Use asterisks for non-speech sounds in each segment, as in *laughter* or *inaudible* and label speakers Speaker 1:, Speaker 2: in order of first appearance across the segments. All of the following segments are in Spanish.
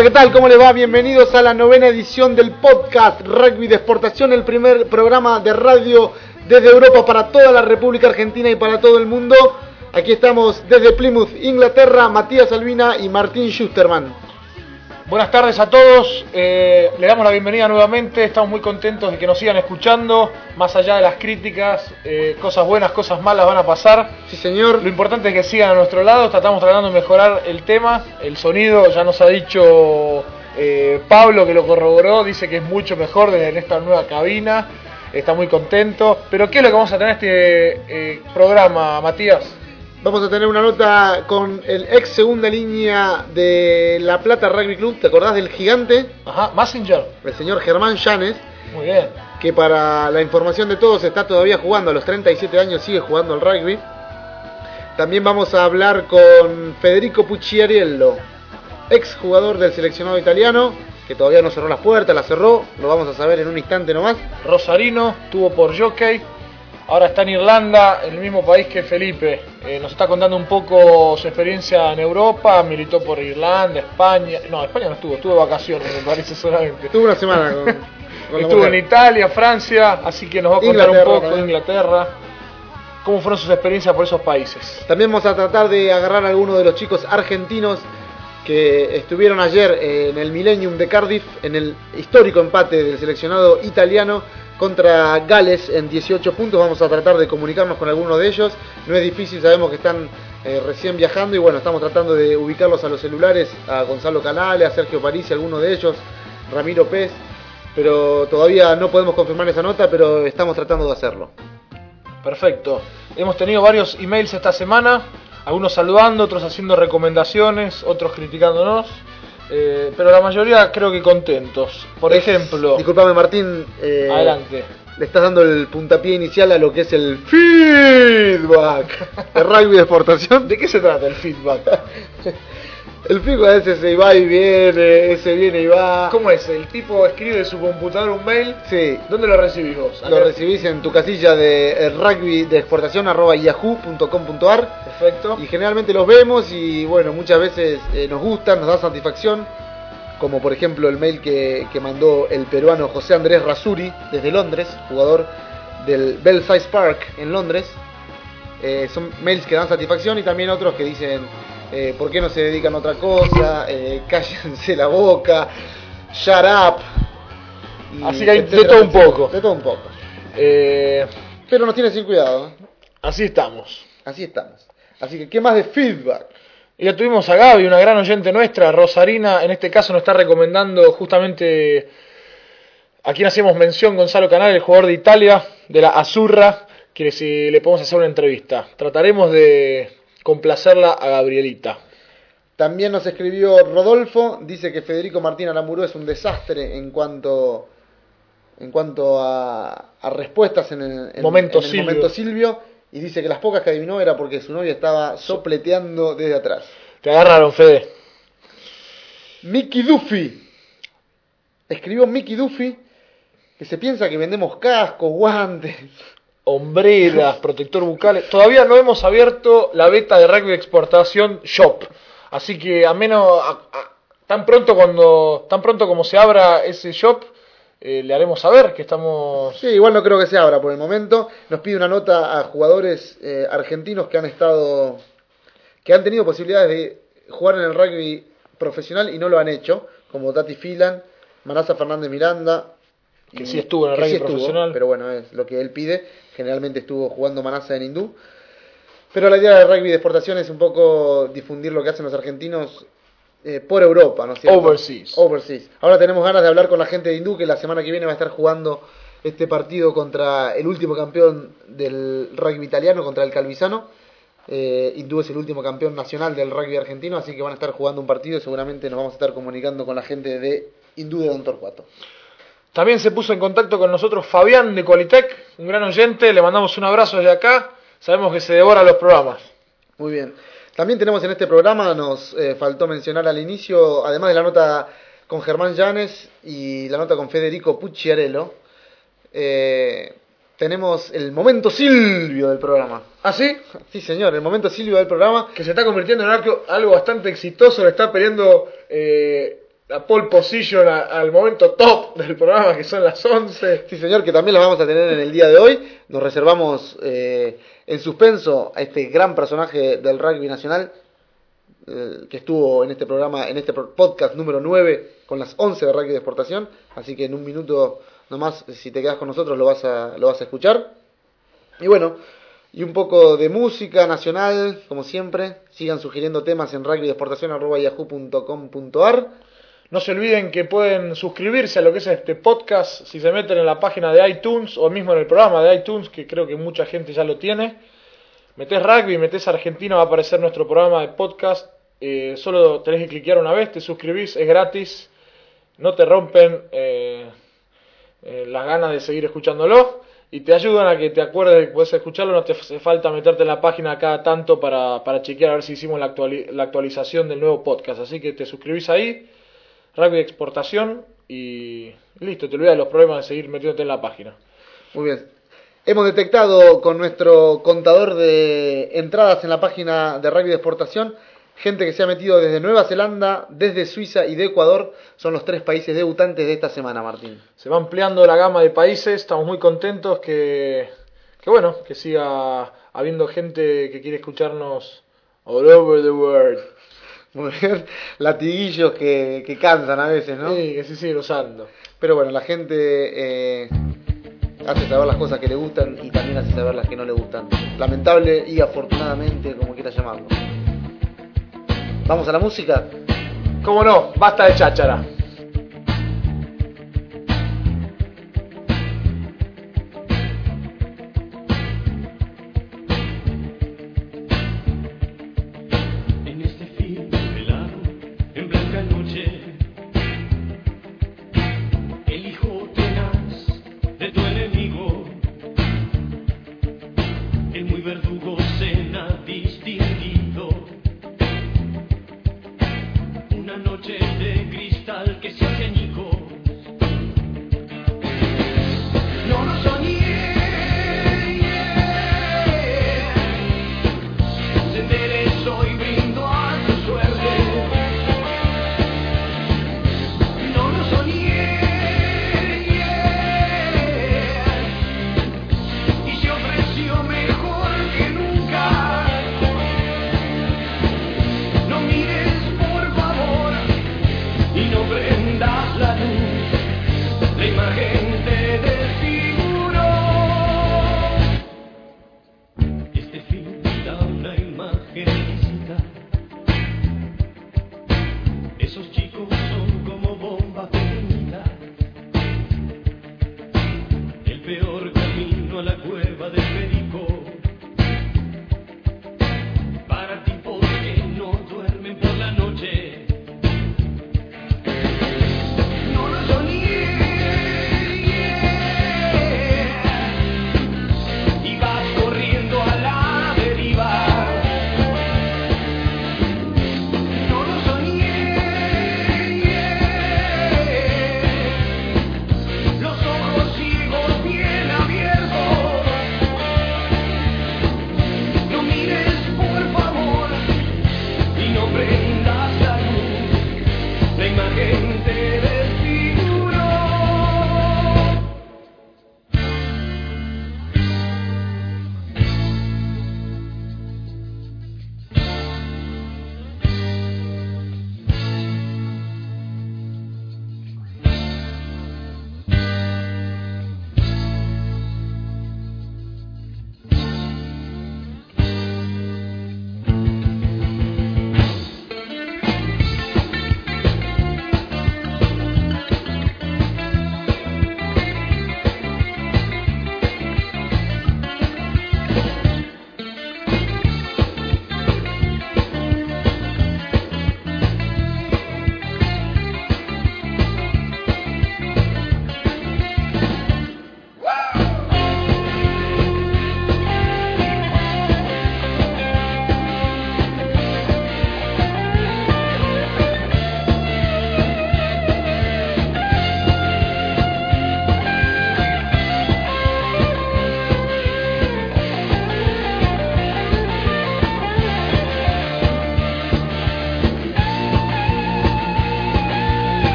Speaker 1: Hola, ¿qué tal? ¿Cómo les va? Bienvenidos a la novena edición del podcast Rugby de Exportación, el primer programa de radio desde Europa para toda la República Argentina y para todo el mundo. Aquí estamos desde Plymouth, Inglaterra, Matías Albina y Martín Schusterman.
Speaker 2: Buenas tardes a todos, eh, le damos la bienvenida nuevamente, estamos muy contentos de que nos sigan escuchando, más allá de las críticas, eh, cosas buenas, cosas malas van a pasar.
Speaker 1: Sí, señor.
Speaker 2: Lo importante es que sigan a nuestro lado, estamos tratando de mejorar el tema, el sonido, ya nos ha dicho eh, Pablo que lo corroboró, dice que es mucho mejor en esta nueva cabina, está muy contento. Pero ¿qué es lo que vamos a tener este eh, programa, Matías?
Speaker 1: Vamos a tener una nota con el ex segunda línea de La Plata Rugby Club. ¿Te acordás del gigante?
Speaker 2: Ajá, Messenger.
Speaker 1: El señor Germán Llanes.
Speaker 2: Muy bien.
Speaker 1: Que para la información de todos está todavía jugando. A los 37 años sigue jugando al rugby. También vamos a hablar con Federico Pucciariello, ex jugador del seleccionado italiano, que todavía no cerró las puertas, la cerró. Lo vamos a saber en un instante nomás.
Speaker 2: Rosarino, tuvo por jockey Ahora está en Irlanda, el mismo país que Felipe. Eh, nos está contando un poco su experiencia en Europa, militó por Irlanda, España. No, España no estuvo, estuvo de vacaciones, me parece solamente.
Speaker 1: Estuvo una semana con.
Speaker 2: con estuvo en Italia, Francia, así que nos va a contar un poco de Inglaterra. ¿Cómo fueron sus experiencias por esos países?
Speaker 1: También vamos a tratar de agarrar a algunos de los chicos argentinos que estuvieron ayer en el Millennium de Cardiff, en el histórico empate del seleccionado italiano contra Gales en 18 puntos. Vamos a tratar de comunicarnos con alguno de ellos. No es difícil, sabemos que están eh, recién viajando y bueno, estamos tratando de ubicarlos a los celulares, a Gonzalo Canale, a Sergio París, alguno de ellos, Ramiro Pez, pero todavía no podemos confirmar esa nota, pero estamos tratando de hacerlo.
Speaker 2: Perfecto. Hemos tenido varios emails esta semana, algunos saludando, otros haciendo recomendaciones, otros criticándonos. Eh, pero la mayoría creo que contentos. Por ejemplo.
Speaker 1: Disculpame, Martín.
Speaker 2: Eh, adelante.
Speaker 1: Le estás dando el puntapié inicial a lo que es el feedback de rugby de exportación.
Speaker 2: ¿De qué se trata el feedback? *laughs*
Speaker 1: El feedback ese se va y viene, ese viene y va.
Speaker 2: ¿Cómo es? ¿El tipo escribe de su computadora un mail?
Speaker 1: Sí.
Speaker 2: ¿Dónde lo recibís vos?
Speaker 1: Lo recibís en tu casilla de eh, rugby de exportación arroba yahoo.com.ar.
Speaker 2: Perfecto.
Speaker 1: Y generalmente los vemos y bueno, muchas veces eh, nos gustan, nos da satisfacción. Como por ejemplo el mail que, que mandó el peruano José Andrés Rasuri desde Londres, jugador del Belsize Park en Londres. Eh, son mails que dan satisfacción y también otros que dicen eh, ¿por qué no se dedican a otra cosa? Eh, *laughs* cállense la boca, shut up.
Speaker 2: así que hay de todo un poco.
Speaker 1: De todo un poco. Eh, Pero nos tiene sin cuidado.
Speaker 2: Así estamos.
Speaker 1: Así estamos. Así que, ¿qué más de feedback?
Speaker 2: Y ya tuvimos a Gaby, una gran oyente nuestra, Rosarina, en este caso nos está recomendando justamente a quien hacemos mención, Gonzalo Canal, el jugador de Italia, de la Azurra, que si le podemos hacer una entrevista. Trataremos de complacerla a Gabrielita.
Speaker 1: También nos escribió Rodolfo, dice que Federico Martín Aramuró es un desastre en cuanto en cuanto a, respuestas en el,
Speaker 2: momento,
Speaker 1: Silvio. y dice que las pocas que adivinó era porque su novia estaba sopleteando desde atrás.
Speaker 2: Te agarraron, Fede.
Speaker 1: Mickey Duffy. Escribió Mickey Duffy que se piensa que vendemos cascos, guantes
Speaker 2: hombreras, protector bucal. Todavía no hemos abierto la beta de rugby de exportación shop. Así que a menos tan pronto cuando tan pronto como se abra ese shop eh, le haremos saber que estamos
Speaker 1: Sí, igual no creo que se abra por el momento. Nos pide una nota a jugadores eh, argentinos que han estado que han tenido posibilidades de jugar en el rugby profesional y no lo han hecho, como Tati Filan, Manasa Fernández Miranda,
Speaker 2: que sí estuvo en el rugby profesional.
Speaker 1: Pero bueno, es lo que él pide. Generalmente estuvo jugando Manasa en hindú. Pero la idea del rugby de exportación es un poco difundir lo que hacen los argentinos eh, por Europa, ¿no es cierto?
Speaker 2: Overseas.
Speaker 1: Overseas. Ahora tenemos ganas de hablar con la gente de hindú que la semana que viene va a estar jugando este partido contra el último campeón del rugby italiano, contra el Calvisano. Eh, hindú es el último campeón nacional del rugby argentino, así que van a estar jugando un partido y seguramente nos vamos a estar comunicando con la gente de Hindú de Don Torcuato.
Speaker 2: También se puso en contacto con nosotros Fabián de Qualitec, un gran oyente, le mandamos un abrazo desde acá, sabemos que se devora los programas.
Speaker 1: Muy bien. También tenemos en este programa, nos eh, faltó mencionar al inicio, además de la nota con Germán Llanes y la nota con Federico Pucciarello, eh, tenemos el momento Silvio del programa.
Speaker 2: ¿Ah, sí?
Speaker 1: Sí, señor, el momento Silvio del programa.
Speaker 2: Que se está convirtiendo en algo, bastante exitoso, le está peleando... Eh, la pole position al momento top del programa, que son las 11.
Speaker 1: Sí, señor, que también las vamos a tener en el día de hoy. Nos reservamos eh, en suspenso a este gran personaje del rugby nacional eh, que estuvo en este programa, en este podcast número 9 con las 11 de rugby de exportación. Así que en un minuto nomás, si te quedas con nosotros, lo vas a, lo vas a escuchar. Y bueno, y un poco de música nacional, como siempre. Sigan sugiriendo temas en rugbydeexportación.yahoo.com.ar.
Speaker 2: No se olviden que pueden suscribirse a lo que es este podcast si se meten en la página de iTunes o mismo en el programa de iTunes, que creo que mucha gente ya lo tiene. Metés rugby, metés Argentina, va a aparecer nuestro programa de podcast. Eh, solo tenés que cliquear una vez, te suscribís, es gratis. No te rompen eh, eh, las ganas de seguir escuchándolo y te ayudan a que te acuerdes de que puedes escucharlo. No te hace falta meterte en la página cada tanto para, para chequear a ver si hicimos la, la actualización del nuevo podcast. Así que te suscribís ahí de exportación y listo, te olvidas de los problemas de seguir metiéndote en la página.
Speaker 1: Muy bien. Hemos detectado con nuestro contador de entradas en la página de rugby de exportación gente que se ha metido desde Nueva Zelanda, desde Suiza y de Ecuador. Son los tres países debutantes de esta semana, Martín.
Speaker 2: Se va ampliando la gama de países, estamos muy contentos que, que bueno, que siga habiendo gente que quiere escucharnos all over the world.
Speaker 1: Muy *laughs* bien. Latiguillos que, que cansan a veces, ¿no?
Speaker 2: Sí, que se sigue usando.
Speaker 1: Pero bueno, la gente eh, hace saber las cosas que le gustan y también hace saber las que no le gustan. Lamentable y afortunadamente, como quieras llamarlo. Vamos a la música.
Speaker 2: ¿Cómo no? Basta de cháchara.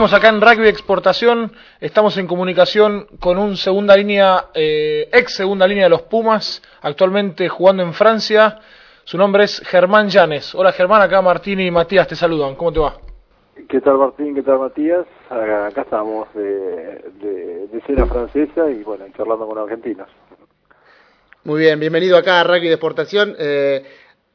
Speaker 2: Seguimos acá en Rugby Exportación, estamos en comunicación con un segunda línea, eh, ex segunda línea de los Pumas, actualmente jugando en Francia. Su nombre es Germán Llanes. Hola Germán, acá Martín y Matías te saludan. ¿Cómo te va?
Speaker 3: ¿Qué tal Martín? ¿Qué tal Matías? Acá, acá estamos de, de, de cena francesa y bueno, charlando con argentinos.
Speaker 1: Muy bien, bienvenido acá a Rugby de Exportación. Eh,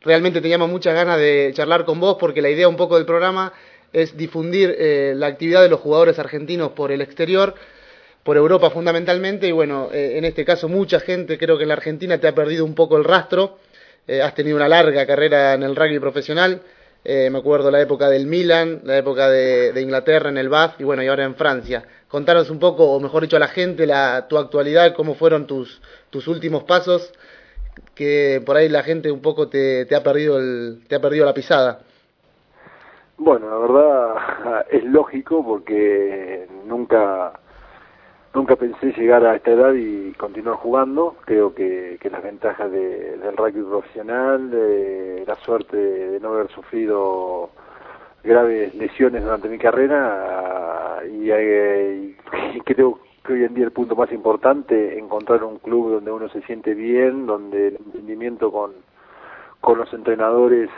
Speaker 1: realmente teníamos muchas ganas de charlar con vos porque la idea un poco del programa es difundir eh, la actividad de los jugadores argentinos por el exterior, por Europa fundamentalmente, y bueno, eh, en este caso mucha gente creo que en la Argentina te ha perdido un poco el rastro, eh, has tenido una larga carrera en el rugby profesional, eh, me acuerdo la época del Milan, la época de, Inglaterra en el Bath y bueno, y ahora en Francia. Contanos un poco, o mejor dicho a la gente, la, tu actualidad, cómo fueron tus, últimos pasos, que por ahí la gente un poco te ha perdido el, te ha perdido la pisada.
Speaker 3: Bueno, la verdad *laughs* es lógico porque nunca nunca pensé llegar a esta edad y continuar jugando. Creo que, que las ventajas de, del rugby profesional, de la suerte de no haber sufrido graves lesiones durante mi carrera y, y, y *laughs* creo que hoy en día el punto más importante encontrar un club donde uno se siente bien, donde el entendimiento con, con los entrenadores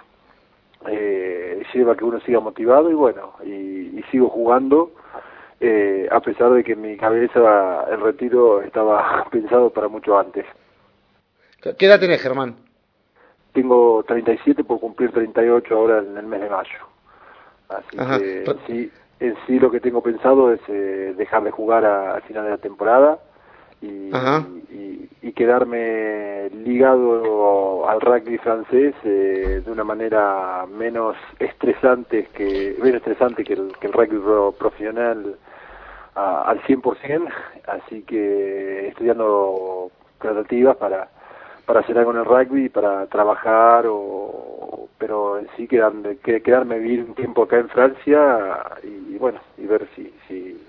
Speaker 3: eh, lleva a que uno siga motivado y bueno, y, y sigo jugando, eh, a pesar de que en mi cabeza el retiro estaba *laughs* pensado para mucho antes.
Speaker 1: ¿Qué edad tenés, Germán?
Speaker 3: Tengo 37 por cumplir 38 ahora en el mes de mayo. Así Ajá. que sí, en sí lo que tengo pensado es eh, dejar de jugar a, al final de la temporada y, y, y, quedarme ligado al rugby francés eh, de una manera menos estresante que menos estresante que el, que el rugby profesional a, al 100%, así que estudiando tratativas para para hacer algo en el rugby, para trabajar o pero en sí quedarme, quedarme vivir un tiempo acá en Francia y, y bueno, y ver si si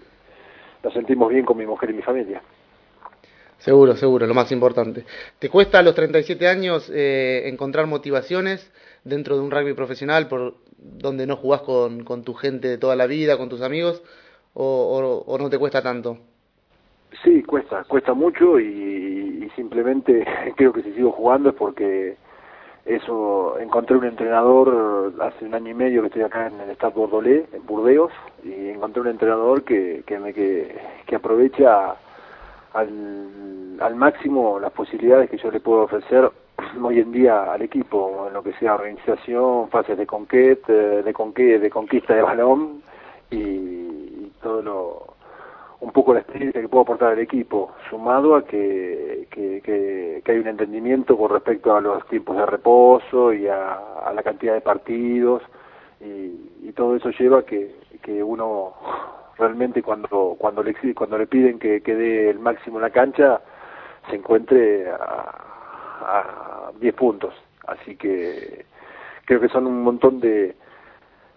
Speaker 3: nos sentimos bien con mi mujer y mi familia.
Speaker 1: Seguro, seguro, lo más importante. ¿Te cuesta a los 37 años eh, encontrar motivaciones dentro de un rugby profesional por donde no jugás con, con tu gente de toda la vida, con tus amigos, o, no te cuesta tanto?
Speaker 3: Sí, cuesta, cuesta mucho y, simplemente *laughs* creo que si sigo jugando es porque eso, encontré un entrenador hace un año y medio que estoy acá en el Stade Bordelais, en Burdeos, y encontré un entrenador que, que, me, que, que aprovecha al, máximo las posibilidades que yo le puedo ofrecer *clears throat* hoy en día al equipo, en lo que sea organización, fases de conquista, de, conque, de conquista de balón y, y, todo lo un poco la experiencia que puedo aportar al equipo, sumado a que, que, que, que hay un entendimiento con respecto a los tiempos de reposo y a, a la cantidad de partidos y, y todo eso lleva que, que uno realmente cuando cuando le cuando le piden que, que dé el máximo en la cancha se encuentre a, a 10 puntos así que creo que son un montón de,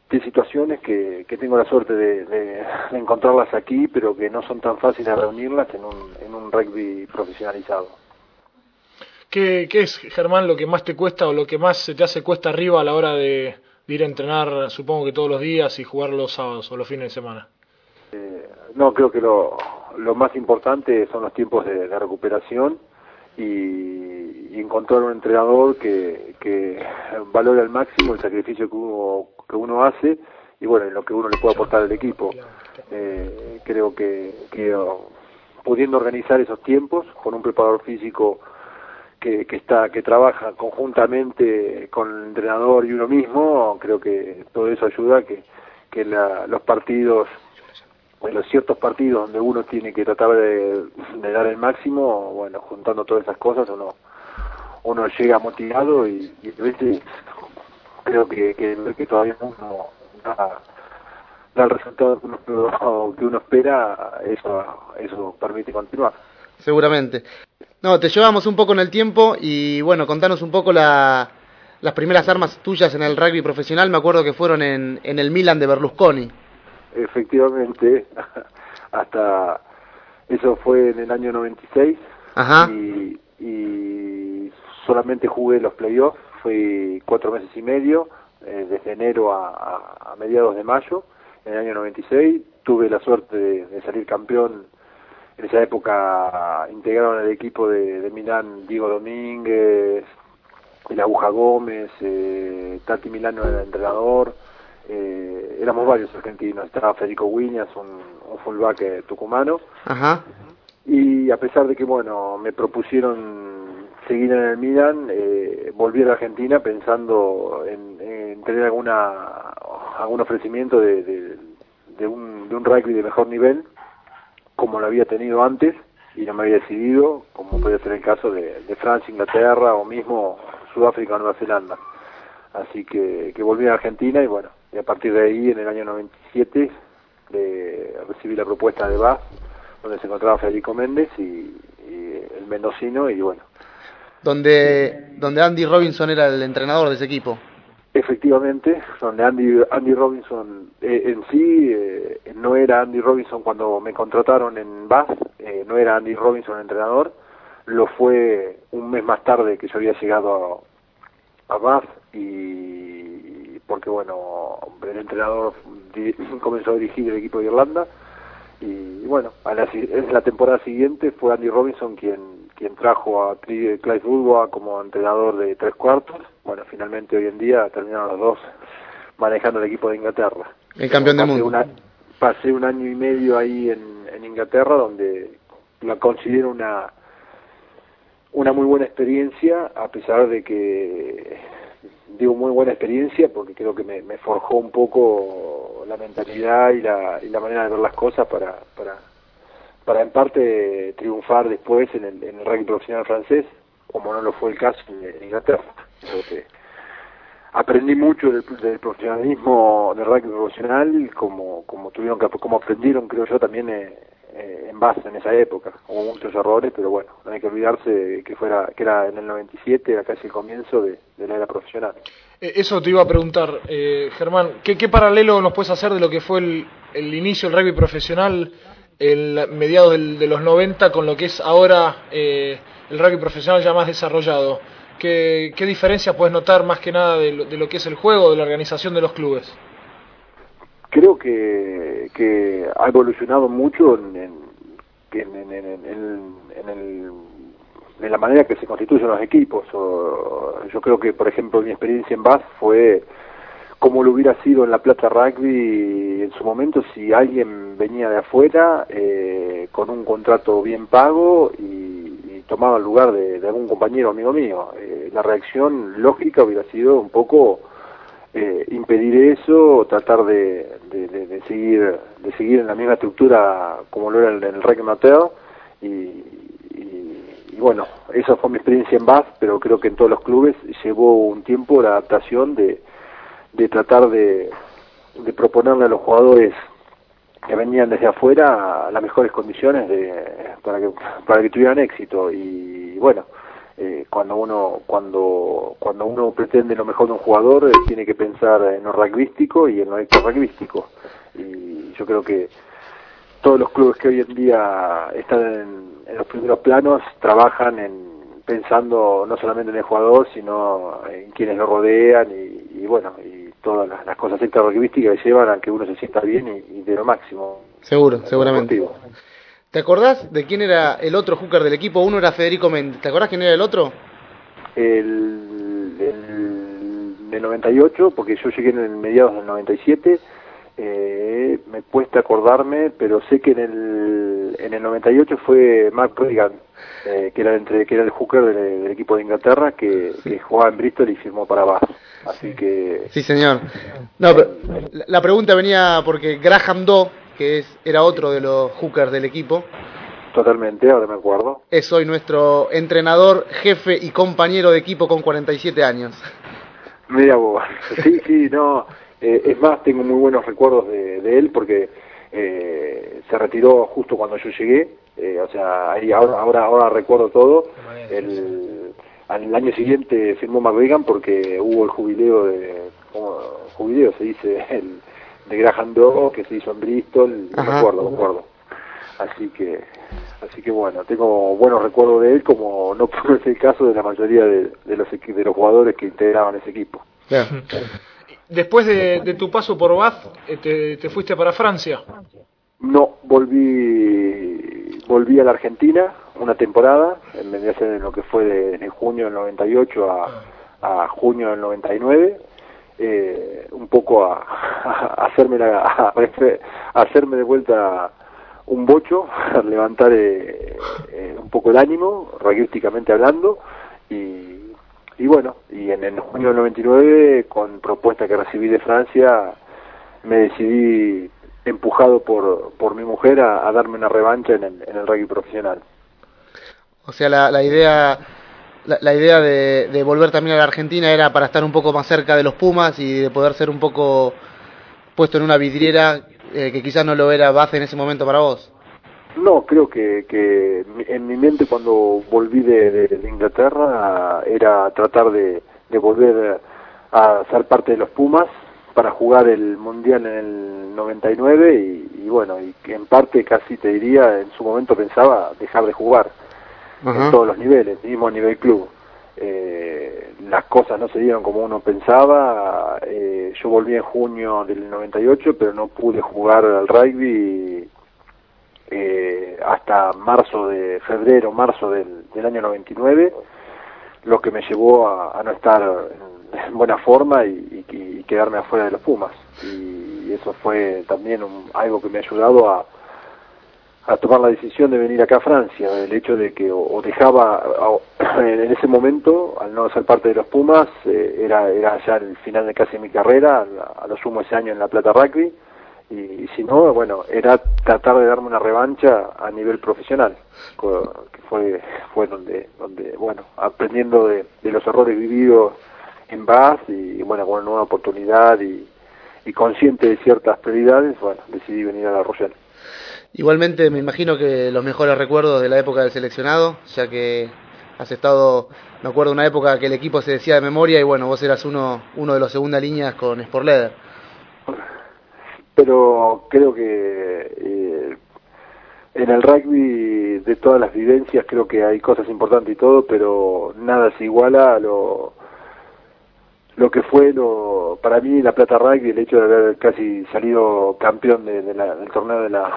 Speaker 3: de situaciones que, que tengo la suerte de, de, encontrarlas aquí pero que no son tan fáciles de reunirlas en un, en un rugby profesionalizado
Speaker 2: ¿Qué, ¿Qué es, Germán, lo que más te cuesta o lo que más se te hace cuesta arriba a la hora de ir a entrenar, supongo que todos los días y jugar los sábados o los fines de semana?
Speaker 3: Eh, no, creo que lo, lo más importante son los tiempos de, recuperación y, y, encontrar un entrenador que, que valore al máximo el sacrificio que uno, que uno hace y bueno, lo que uno le puede aportar al equipo. Eh, creo que, que oh, pudiendo organizar esos tiempos con un preparador físico que, que está que trabaja conjuntamente con el entrenador y uno mismo, creo que todo eso ayuda que, que la, los partidos en los ciertos partidos donde uno tiene que tratar de, dar el máximo, bueno, juntando todas esas cosas uno uno llega motivado y, y a veces creo que, que, que todavía uno da, da el resultado que uno, que uno espera, eso, eso permite continuar.
Speaker 1: Seguramente. No, te llevamos un poco en el tiempo y bueno, contanos un poco la, las primeras armas tuyas en el rugby profesional, me acuerdo que fueron en el Milan de Berlusconi
Speaker 3: efectivamente, *laughs* hasta eso fue en el año 96
Speaker 1: Ajá.
Speaker 3: Y, y solamente jugué los playoffs, fui cuatro meses y medio, eh, desde enero a, a, a, mediados de mayo, en el año 96. Tuve la suerte de, de salir campeón en esa época integraron el equipo de, de Milán Diego Domínguez, el Aguja Gómez, eh, Tati Milano era el entrenador, eh, éramos varios argentinos, estaba Federico Williams, un, un fullback eh, tucumano,
Speaker 1: Ajá.
Speaker 3: y a pesar de que, bueno, me propusieron seguir en el Milan, eh, volví a la Argentina pensando en, en tener alguna algún ofrecimiento de, de, de un, de un rugby de mejor nivel, como lo había tenido antes, y no me había decidido, como puede ser el caso de, de Francia, Inglaterra o mismo Sudáfrica o Nueva Zelanda. Así que, que volví a Argentina y bueno, y a partir de ahí, en el año 97, le, recibí la propuesta de BAS, donde se encontraba Federico Méndez y, y el mendocino, y bueno,
Speaker 1: Donde, donde Andy Robinson era el entrenador de ese equipo.
Speaker 3: Efectivamente, donde Andy, Andy Robinson eh, en sí eh, no era Andy Robinson cuando me contrataron en Bath, eh, no era Andy Robinson el entrenador, lo fue un mes más tarde que yo había llegado a, a Bath y porque bueno, el entrenador *laughs* comenzó a dirigir el equipo de Irlanda y bueno, a la, en la temporada siguiente fue Andy Robinson quien quien trajo a Cli- Clive Woodward como entrenador de tres cuartos. Bueno, finalmente hoy en día terminaron los dos manejando el equipo de Inglaterra.
Speaker 1: El campeón del mundo.
Speaker 3: una- pasé un año y medio ahí en, en Inglaterra donde la considero una una muy buena experiencia a pesar de que digo muy buena experiencia porque creo que me, forjó un poco la mentalidad y la, y la manera de ver las cosas para, para, para en parte triunfar después en el, en el rugby profesional francés, como no lo fue el caso en, Inglaterra. Aprendí mucho del, del profesionalismo del rugby profesional, como, como tuvieron que, como aprendieron, creo yo, también eh, eh, en base en esa época. Hubo muchos errores, pero bueno, no hay que olvidarse que fuera que era en el 97, era casi el comienzo de, la era profesional.
Speaker 2: Eh, Eso te iba a preguntar, eh, Germán, ¿qué, ¿qué paralelo nos puedes hacer de lo que fue el, el inicio del rugby profesional en la- mediados del- de los 90 con lo que es ahora eh, el rugby profesional ya más desarrollado? ¿Qué, qué diferencia puedes notar más que nada de lo, de lo que es el juego, de la organización de los clubes?
Speaker 3: creo que, que ha evolucionado mucho en, en, en, en, el- en la manera que se constituyen los equipos. O, yo creo que, por ejemplo, mi experiencia en Bath fue como lo hubiera sido en La Plata Rugby en su momento si alguien venía de afuera eh, con un contrato bien pago y tomaba el lugar de, algún compañero amigo mío. Eh, la reacción lógica hubiera sido un poco eh, impedir eso, tratar de, de, seguir de seguir en la misma estructura como lo era en el Rec y, y, y bueno, esa fue mi experiencia en Bath, pero creo que en todos los clubes llevó un tiempo la adaptación de, de tratar de, de proponerle a los jugadores que venían desde afuera las mejores condiciones de, para que para que tuvieran éxito. Y bueno eh, cuando uno cuando cuando uno pretende lo mejor de un jugador eh, tiene que pensar en lo rugbyístico y en lo extra-rugbyístico y yo creo que todos los clubes que hoy en día están en, en los primeros planos trabajan en pensando no solamente en el jugador sino en quienes lo rodean y, y bueno y todas las, las cosas extra rugbyísticas que llevan a que uno se sienta bien y, y de lo máximo
Speaker 1: Seguro, seguramente.
Speaker 3: deportivo.
Speaker 1: ¿Te acordás de quién era el otro hooker del equipo? Uno era Federico Méndez. ¿Te acordás quién era el otro?
Speaker 3: el, el del 98, porque yo llegué en el mediados del 97, eh, me cuesta acordarme, pero sé que en el, en el 98 fue Mark Reagan, eh, que era entre que era el hooker del, del equipo de Inglaterra, que, que jugaba en Bristol y firmó para Bath. Así que
Speaker 1: Sí, señor. No, pero la, la pregunta venía porque Graham Doe, que es, era otro de los hookers del equipo,
Speaker 3: totalmente, ahora me acuerdo.
Speaker 1: es hoy nuestro entrenador, jefe y compañero de equipo con 47 años.
Speaker 3: Mira vos, sí, sí, no, eh, es más, tengo muy buenos recuerdos de, de él porque eh, se retiró justo cuando yo llegué, eh, o sea, ahí ahora, ahora, ahora recuerdo todo. El, al año siguiente firmó McVegan porque hubo el jubileo de, ¿cómo? jubileo se dice, *laughs* el, de Graham Doe que se hizo en Bristol, no me acuerdo, me acuerdo. Así que, así que bueno, tengo buenos recuerdos de él, como no fue el caso de la mayoría de, de los de los jugadores que integraban ese equipo.
Speaker 2: Después de, de tu paso por Bath, eh, te, te fuiste para Francia.
Speaker 3: No, volví, volví a la Argentina una temporada, en vendría a ser en lo que fue de, de junio del 98 a, a junio del 99, eh, un poco a, *laughs* a hacerme, la, a, a hacerme de vuelta un bocho, *laughs* a levantar eh, eh, un poco el ánimo, rayísticamente hablando, y, y bueno, y en, en junio del 99, con propuesta que recibí de Francia, me decidí empujado por, por mi mujer a, a darme una revancha en el, en el rugby profesional.
Speaker 1: O sea, la, la idea la, la idea de, de, volver también a la Argentina era para estar un poco más cerca de los Pumas y de poder ser un poco puesto en una vidriera eh, que quizás no lo era base en ese momento para vos.
Speaker 3: No, creo que, que en mi mente cuando volví de, de, Inglaterra era tratar de, volver a ser parte de los Pumas para jugar el Mundial en el 99 y, y bueno, y en parte casi te diría, en su momento pensaba dejar de jugar En todos los niveles, mismo a nivel club. Eh, las cosas no se dieron como uno pensaba, eh, yo volví en junio del 98, pero no pude jugar al rugby eh, hasta marzo de febrero, marzo del, del año 99, lo que me llevó a, a no estar en buena forma y, y, y, quedarme afuera de los Pumas. Y eso fue también un, algo que me ha ayudado a, a tomar la decisión de venir acá a Francia, el hecho de que o, dejaba *clears throat* en ese momento, al no ser parte de los Pumas, eh, era, era ya el final de casi mi carrera, a, a lo sumo ese año en La Plata Rugby, y, si no, bueno, era tratar de darme una revancha a nivel profesional, que fue, fue donde, donde bueno, aprendiendo de, los errores vividos en Bath y bueno, con una nueva oportunidad y, y consciente de ciertas prioridades, bueno, decidí venir a la Rochelle.
Speaker 1: Igualmente me imagino que los mejores recuerdos de la época del seleccionado, ya que has estado, me acuerdo una época que el equipo se decía de memoria y bueno, vos eras uno, uno de los segunda líneas con Sport Leather.
Speaker 3: Pero creo que eh, en el rugby de todas las vivencias creo que hay cosas importantes y todo, pero nada se iguala a lo lo que fue lo para mí la plata rugby el hecho de haber casi salido campeón de, la, del torneo de la,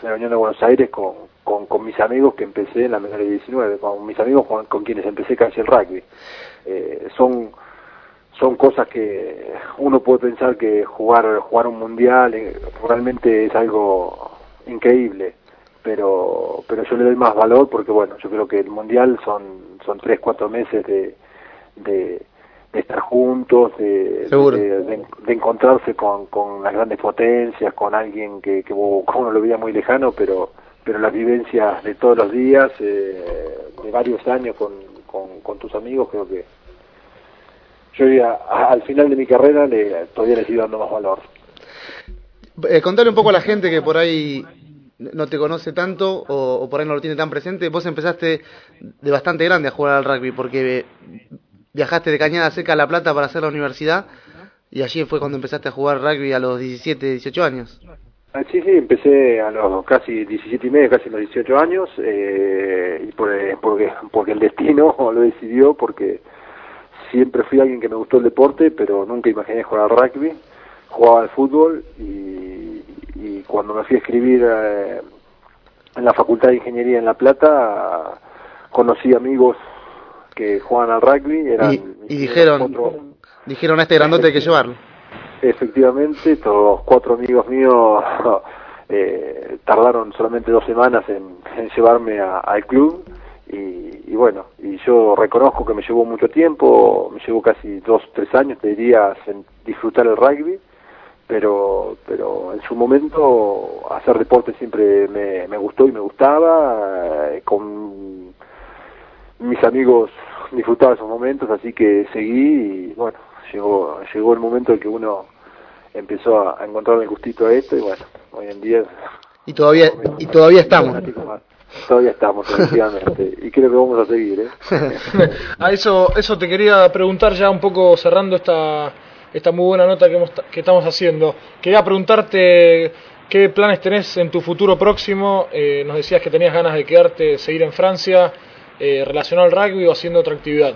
Speaker 3: de la Unión de Buenos Aires con, con, con mis amigos que empecé en la menor de 19 con mis amigos con, con quienes empecé casi el rugby. Eh, son son cosas que uno puede pensar que jugar jugar un mundial eh, realmente es algo increíble pero pero yo le doy más valor porque bueno yo creo que el mundial son son tres cuatro meses de de, de estar juntos de, de, de, de, encontrarse con, con las grandes potencias con alguien que, que *laughs* uno lo veía muy lejano pero pero las vivencias de todos los días eh, de varios años con, con, con tus amigos creo que yo ya, al final de mi carrera le, todavía le sigo dando más valor.
Speaker 1: Eh, contale un poco a la gente que por ahí no te conoce tanto o, o, por ahí no lo tiene tan presente. Vos empezaste de bastante grande a jugar al rugby porque viajaste de Cañada Seca a La Plata para hacer la universidad y allí fue cuando empezaste a jugar rugby a los 17, 18 años.
Speaker 3: Ah, sí, sí, empecé a los casi 17 y medio, casi los 18 años, eh, y por, eh, porque, porque el destino *laughs* lo decidió, porque siempre fui alguien que me gustó el deporte, pero nunca imaginé jugar al rugby. Jugaba al fútbol y, y cuando me fui a escribir eh, en la Facultad de Ingeniería en La Plata, conocí amigos que jugaban al rugby. Eran
Speaker 1: y, y dijeron, cuatro... dijeron a este grandote hay que llevarlo.
Speaker 3: Efectivamente, todos cuatro amigos míos *laughs* eh, tardaron solamente dos semanas en, en llevarme a, al club y, y, bueno, y yo reconozco que me llevó mucho tiempo, me llevó casi dos, tres años, te diría, en disfrutar el rugby, pero, pero en su momento hacer deporte siempre me, me gustó y me gustaba, eh, con mis amigos disfrutaba esos momentos, así que seguí y bueno, llegó, llegó el momento en que uno empezó a, a encontrar el gustito a esto y bueno, hoy en día...
Speaker 1: Y todavía, y todavía estamos.
Speaker 3: Todavía estamos, efectivamente, *laughs* y creo que vamos a seguir. ¿eh? *laughs*
Speaker 2: a eso, eso te quería preguntar ya un poco cerrando esta, esta muy buena nota que, hemos, que estamos haciendo. Quería preguntarte qué planes tenés en tu futuro próximo. Eh, nos decías que tenías ganas de quedarte, seguir en Francia, eh, relacionado al rugby o haciendo otra actividad.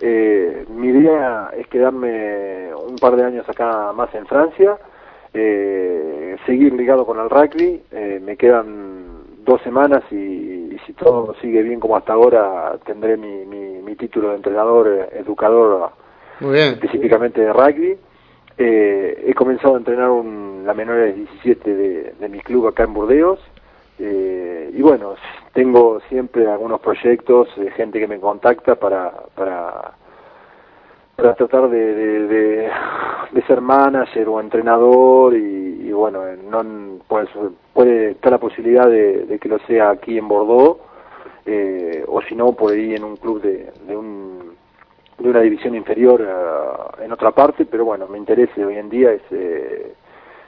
Speaker 3: Eh, mi idea es quedarme un par de años acá más en Francia, eh, seguir ligado con el rugby, eh, me quedan dos semanas y, y si todo sigue bien como hasta ahora tendré mi, mi, mi título de entrenador, educador
Speaker 1: Muy bien.
Speaker 3: específicamente de rugby. Eh, he comenzado a entrenar un, la menores 17 de, de mi club acá en Burdeos. Eh, y bueno, tengo siempre algunos proyectos, eh, gente que me contacta para, para, para tratar de, ser manager o entrenador y, y bueno, no, pues, puede estar la posibilidad de, que lo sea aquí en Bordeaux eh, o si no por ahí en un club de, de un de una división inferior eh, en otra parte, pero bueno, mi interés hoy en día es eh,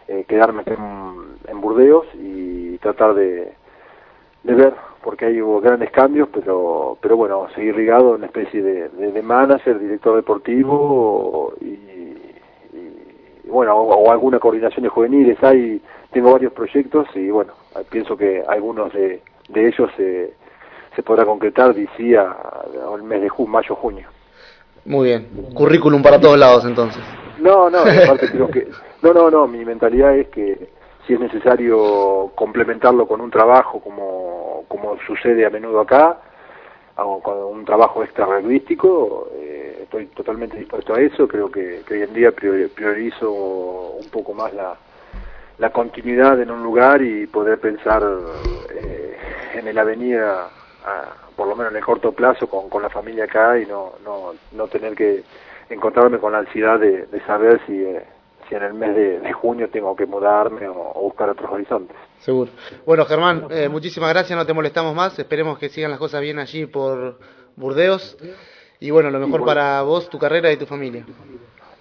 Speaker 3: eh, quedarme en, en Burdeos y tratar de, de ver, porque hay hubo grandes cambios, pero pero bueno, seguir ligado en una especie de, de, de manager, director deportivo y, y, bueno, o, o alguna coordinación de juveniles. Hay, tengo varios proyectos y bueno, pienso que algunos de, de ellos se se podrá concretar, decía, el mes de junio, mayo, junio.
Speaker 1: Muy bien. Currículum para todos lados entonces.
Speaker 3: No, no, aparte creo que... No, no, no, mi mentalidad es que si es necesario complementarlo con un trabajo como, como sucede a menudo acá, o con un trabajo extra rugbyístico, eh, estoy totalmente dispuesto a eso, creo que, hoy en día priori- priorizo un poco más la, la continuidad en un lugar y poder pensar eh, en el avenir, a- a- por lo menos en el corto plazo, con, con la familia acá y no, no, no tener que encontrarme con la ansiedad de, de saber si, eh, si en el mes de, de junio tengo que mudarme o, o buscar otros horizontes.
Speaker 1: Seguro. Bueno, Germán, eh, muchísimas gracias, no te molestamos más. Esperemos que sigan las cosas bien allí por Burdeos. Y bueno, lo mejor para vos, tu carrera y tu familia.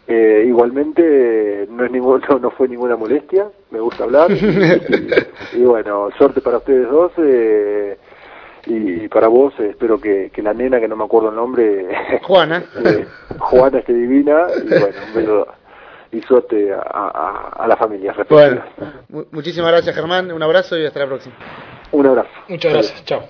Speaker 3: Eh, igualmente no es ningún, *laughs* no, no fue ninguna molestia, me gusta hablar *laughs* y, y bueno, suerte para ustedes dos eh, y, para vos eh, espero que, que la nena que no me acuerdo el nombre *laughs*
Speaker 1: Juana.
Speaker 3: eh, Juana esté divina y bueno, un beso y suerte a, a, a la familia
Speaker 1: Bueno, muchísimas gracias, Germán. Un abrazo y hasta la próxima.
Speaker 3: Un abrazo.
Speaker 2: Muchas gracias, chao.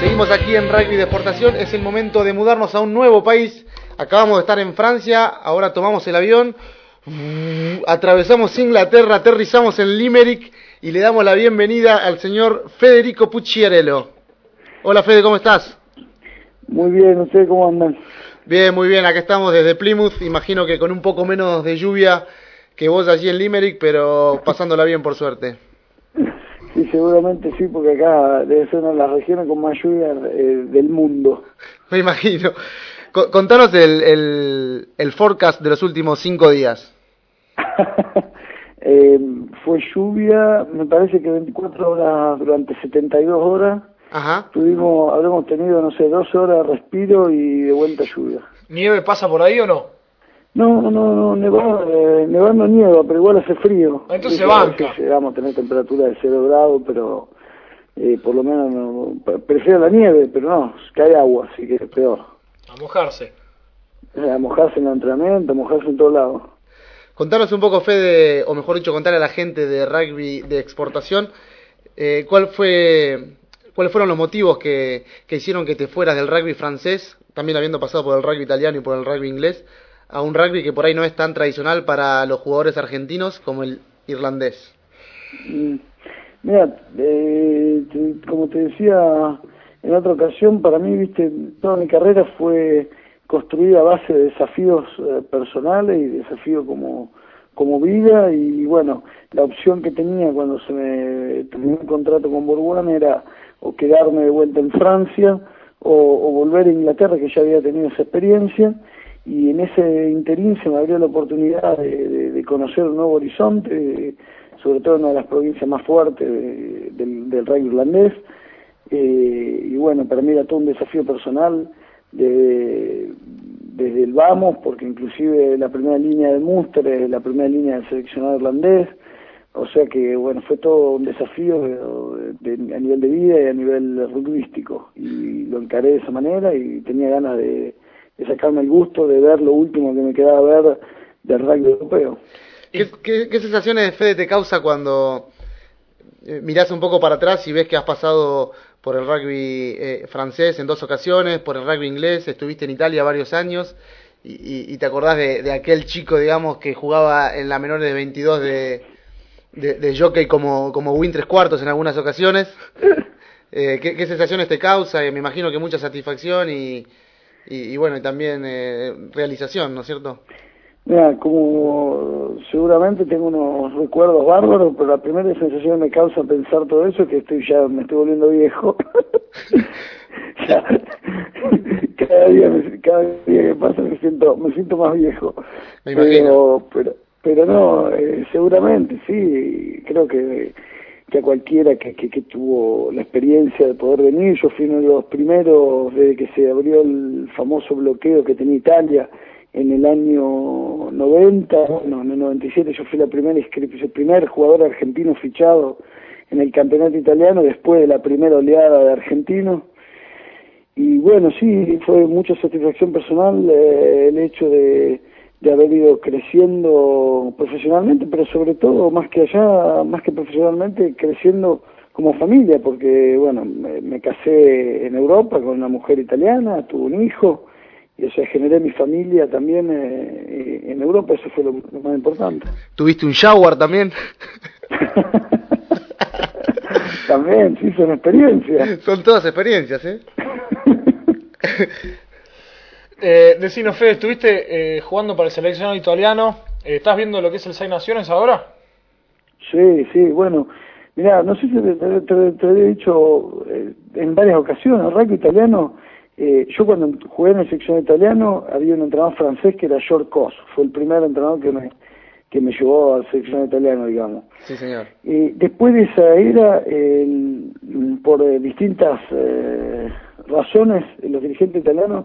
Speaker 1: Seguimos aquí en Rugby de Exportación. Es el momento de mudarnos a un nuevo país. Acabamos de estar en Francia, ahora tomamos el avión, atravesamos Inglaterra, aterrizamos en Limerick y le damos la bienvenida al señor Federico Pucciarello. Hola Fede, ¿cómo estás?
Speaker 4: Muy bien, ¿ustedes cómo andan?
Speaker 1: Bien, muy bien, acá estamos desde Plymouth, imagino que con un poco menos de lluvia que vos allí en Limerick, pero pasándola bien por suerte. *laughs*
Speaker 4: Sí, seguramente sí, porque acá debe ser una de las regiones con más lluvia eh, del mundo.
Speaker 1: Me imagino. Co- Contanos el, el, el forecast de los últimos cinco días. *laughs*
Speaker 4: Eh, fue lluvia, me parece que 24 horas durante 72 horas.
Speaker 1: Ajá.
Speaker 4: Tuvimos, habremos tenido, no sé, 12 horas de respiro y de vuelta lluvia.
Speaker 2: ¿Nieve pasa por ahí o no?
Speaker 4: No, no, no, nevando, eh, nevando nieva, pero igual hace frío.
Speaker 2: Entonces
Speaker 4: Sí,
Speaker 2: banca.
Speaker 4: Llegamos a tener temperatura de 0 grados, pero eh, por lo menos no, pre- prefiero la nieve, pero no, cae agua, así que es peor.
Speaker 2: A mojarse.
Speaker 4: Eh, A mojarse en el entrenamiento, a mojarse en todos lados.
Speaker 1: Contanos un poco, Fede, o mejor dicho, contar a la gente de rugby de exportación, eh, ¿cuál fue, ¿cuáles fueron los motivos que, que hicieron que te fueras del rugby francés, también habiendo pasado por el rugby italiano y por el rugby inglés, a un rugby que por ahí no es tan tradicional para los jugadores argentinos como el irlandés?
Speaker 4: Mm, Mira, eh, como te decía en otra ocasión, para mí, viste, toda mi carrera fue construida a base de desafíos eh, personales y desafíos como, como vida y bueno, la opción que tenía cuando se me terminó el contrato con Bourgoin era o quedarme de vuelta en Francia o, volver a Inglaterra, que ya había tenido esa experiencia y en ese interín se me abrió la oportunidad de, conocer un nuevo horizonte, sobre todo en una de las provincias más fuertes de- del, del rugby irlandés. Eh, y bueno, para mí era todo un desafío personal de- desde el vamos, porque inclusive la primera línea del Munster la primera línea del seleccionado irlandés, o sea que, bueno, fue todo un desafío de- de- a nivel de vida y a nivel rugbyístico. Y lo encaré de esa manera y tenía ganas de, de sacarme el gusto de ver lo último que me quedaba ver del rugby europeo.
Speaker 1: ¿Qué, qué, qué sensaciones de Fede te causa cuando eh, mirás un poco para atrás y ves que has pasado por el rugby eh, francés en dos ocasiones, por el rugby inglés, estuviste en Italia varios años y, y- te acordás de, de aquel chico, digamos, que jugaba en la menor de 22 de, de, de jockey como, como win tres cuartos en algunas ocasiones? Eh, ¿qué, qué sensaciones te causa? Eh, me imagino que mucha satisfacción y, y, y bueno, y también eh, realización, ¿no es cierto?
Speaker 4: Mira, como seguramente tengo unos recuerdos bárbaros, pero la primera sensación que me causa pensar todo eso es que estoy ya me estoy volviendo viejo. *laughs* *laughs* Ya, cada día me- cada día que pasa me siento me siento más viejo.
Speaker 1: Me imagino.
Speaker 4: Pero pero pero no, eh, seguramente sí, creo que que a cualquiera que, que, que tuvo la experiencia de poder venir, yo fui uno de los primeros desde que se abrió el famoso bloqueo que tenía Italia en el año 90, bueno, en el 97 yo fui la primera el primer jugador argentino fichado en el campeonato italiano después de la primera oleada de argentinos. Y bueno, sí, fue mucha satisfacción personal eh, el hecho de, de haber ido creciendo profesionalmente, pero sobre todo, más que allá, más que profesionalmente, creciendo como familia, porque bueno, me, me casé en Europa con una mujer italiana, tuve un hijo, y o sea, generé mi familia también eh, en Europa, eso fue lo, lo más importante.
Speaker 1: ¿Tuviste un shower también? *laughs*
Speaker 4: también, sí, son experiencias.
Speaker 1: Son todas experiencias, ¿eh? *laughs*
Speaker 2: Eh, decinos, Fede, estuviste eh, jugando para el seleccionado italiano. Eh, ¿Estás viendo lo que es el Seis Naciones ahora?
Speaker 4: Sí, sí, bueno, mira, no sé si te, te, te- te había dicho eh, en varias ocasiones, el rugby italiano, eh, yo cuando jugué en el sección italiano había un entrenador francés que era George Cos, fue el primer entrenador que me, que me llevó al sección italiano, digamos.
Speaker 1: Sí, señor.
Speaker 4: Eh, después de esa era, por eh, distintas eh, razones, los dirigentes italianos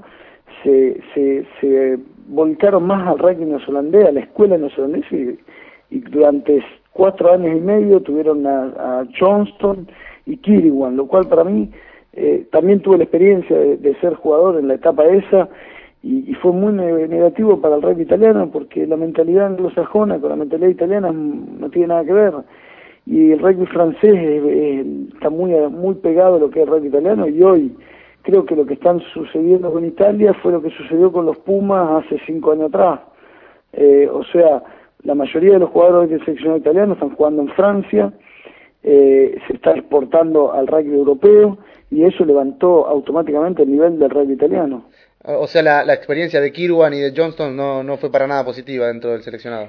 Speaker 4: se, se, se volcaron más al rugby neozelandés, a la escuela neozelandesa, y, y durante cuatro años y medio tuvieron a, a Johnston y Kiriwan, lo cual para mí eh, también tuve la experiencia de, ser jugador en la etapa esa y, fue muy ne- negativo para el rugby italiano porque la mentalidad anglosajona con la mentalidad italiana no tiene nada que ver. Y el rugby francés eh, está muy muy pegado a lo que es el rugby italiano y hoy creo que lo que están sucediendo con Italia fue lo que sucedió con los Pumas hace cinco años atrás. Eh, o sea la mayoría de los jugadores del seleccionado italiano están jugando en Francia eh, se está exportando al rugby europeo y eso levantó automáticamente el nivel del rugby italiano
Speaker 1: O sea, la, la experiencia de Kirwan y de Johnston no, no fue para nada positiva dentro del seleccionado.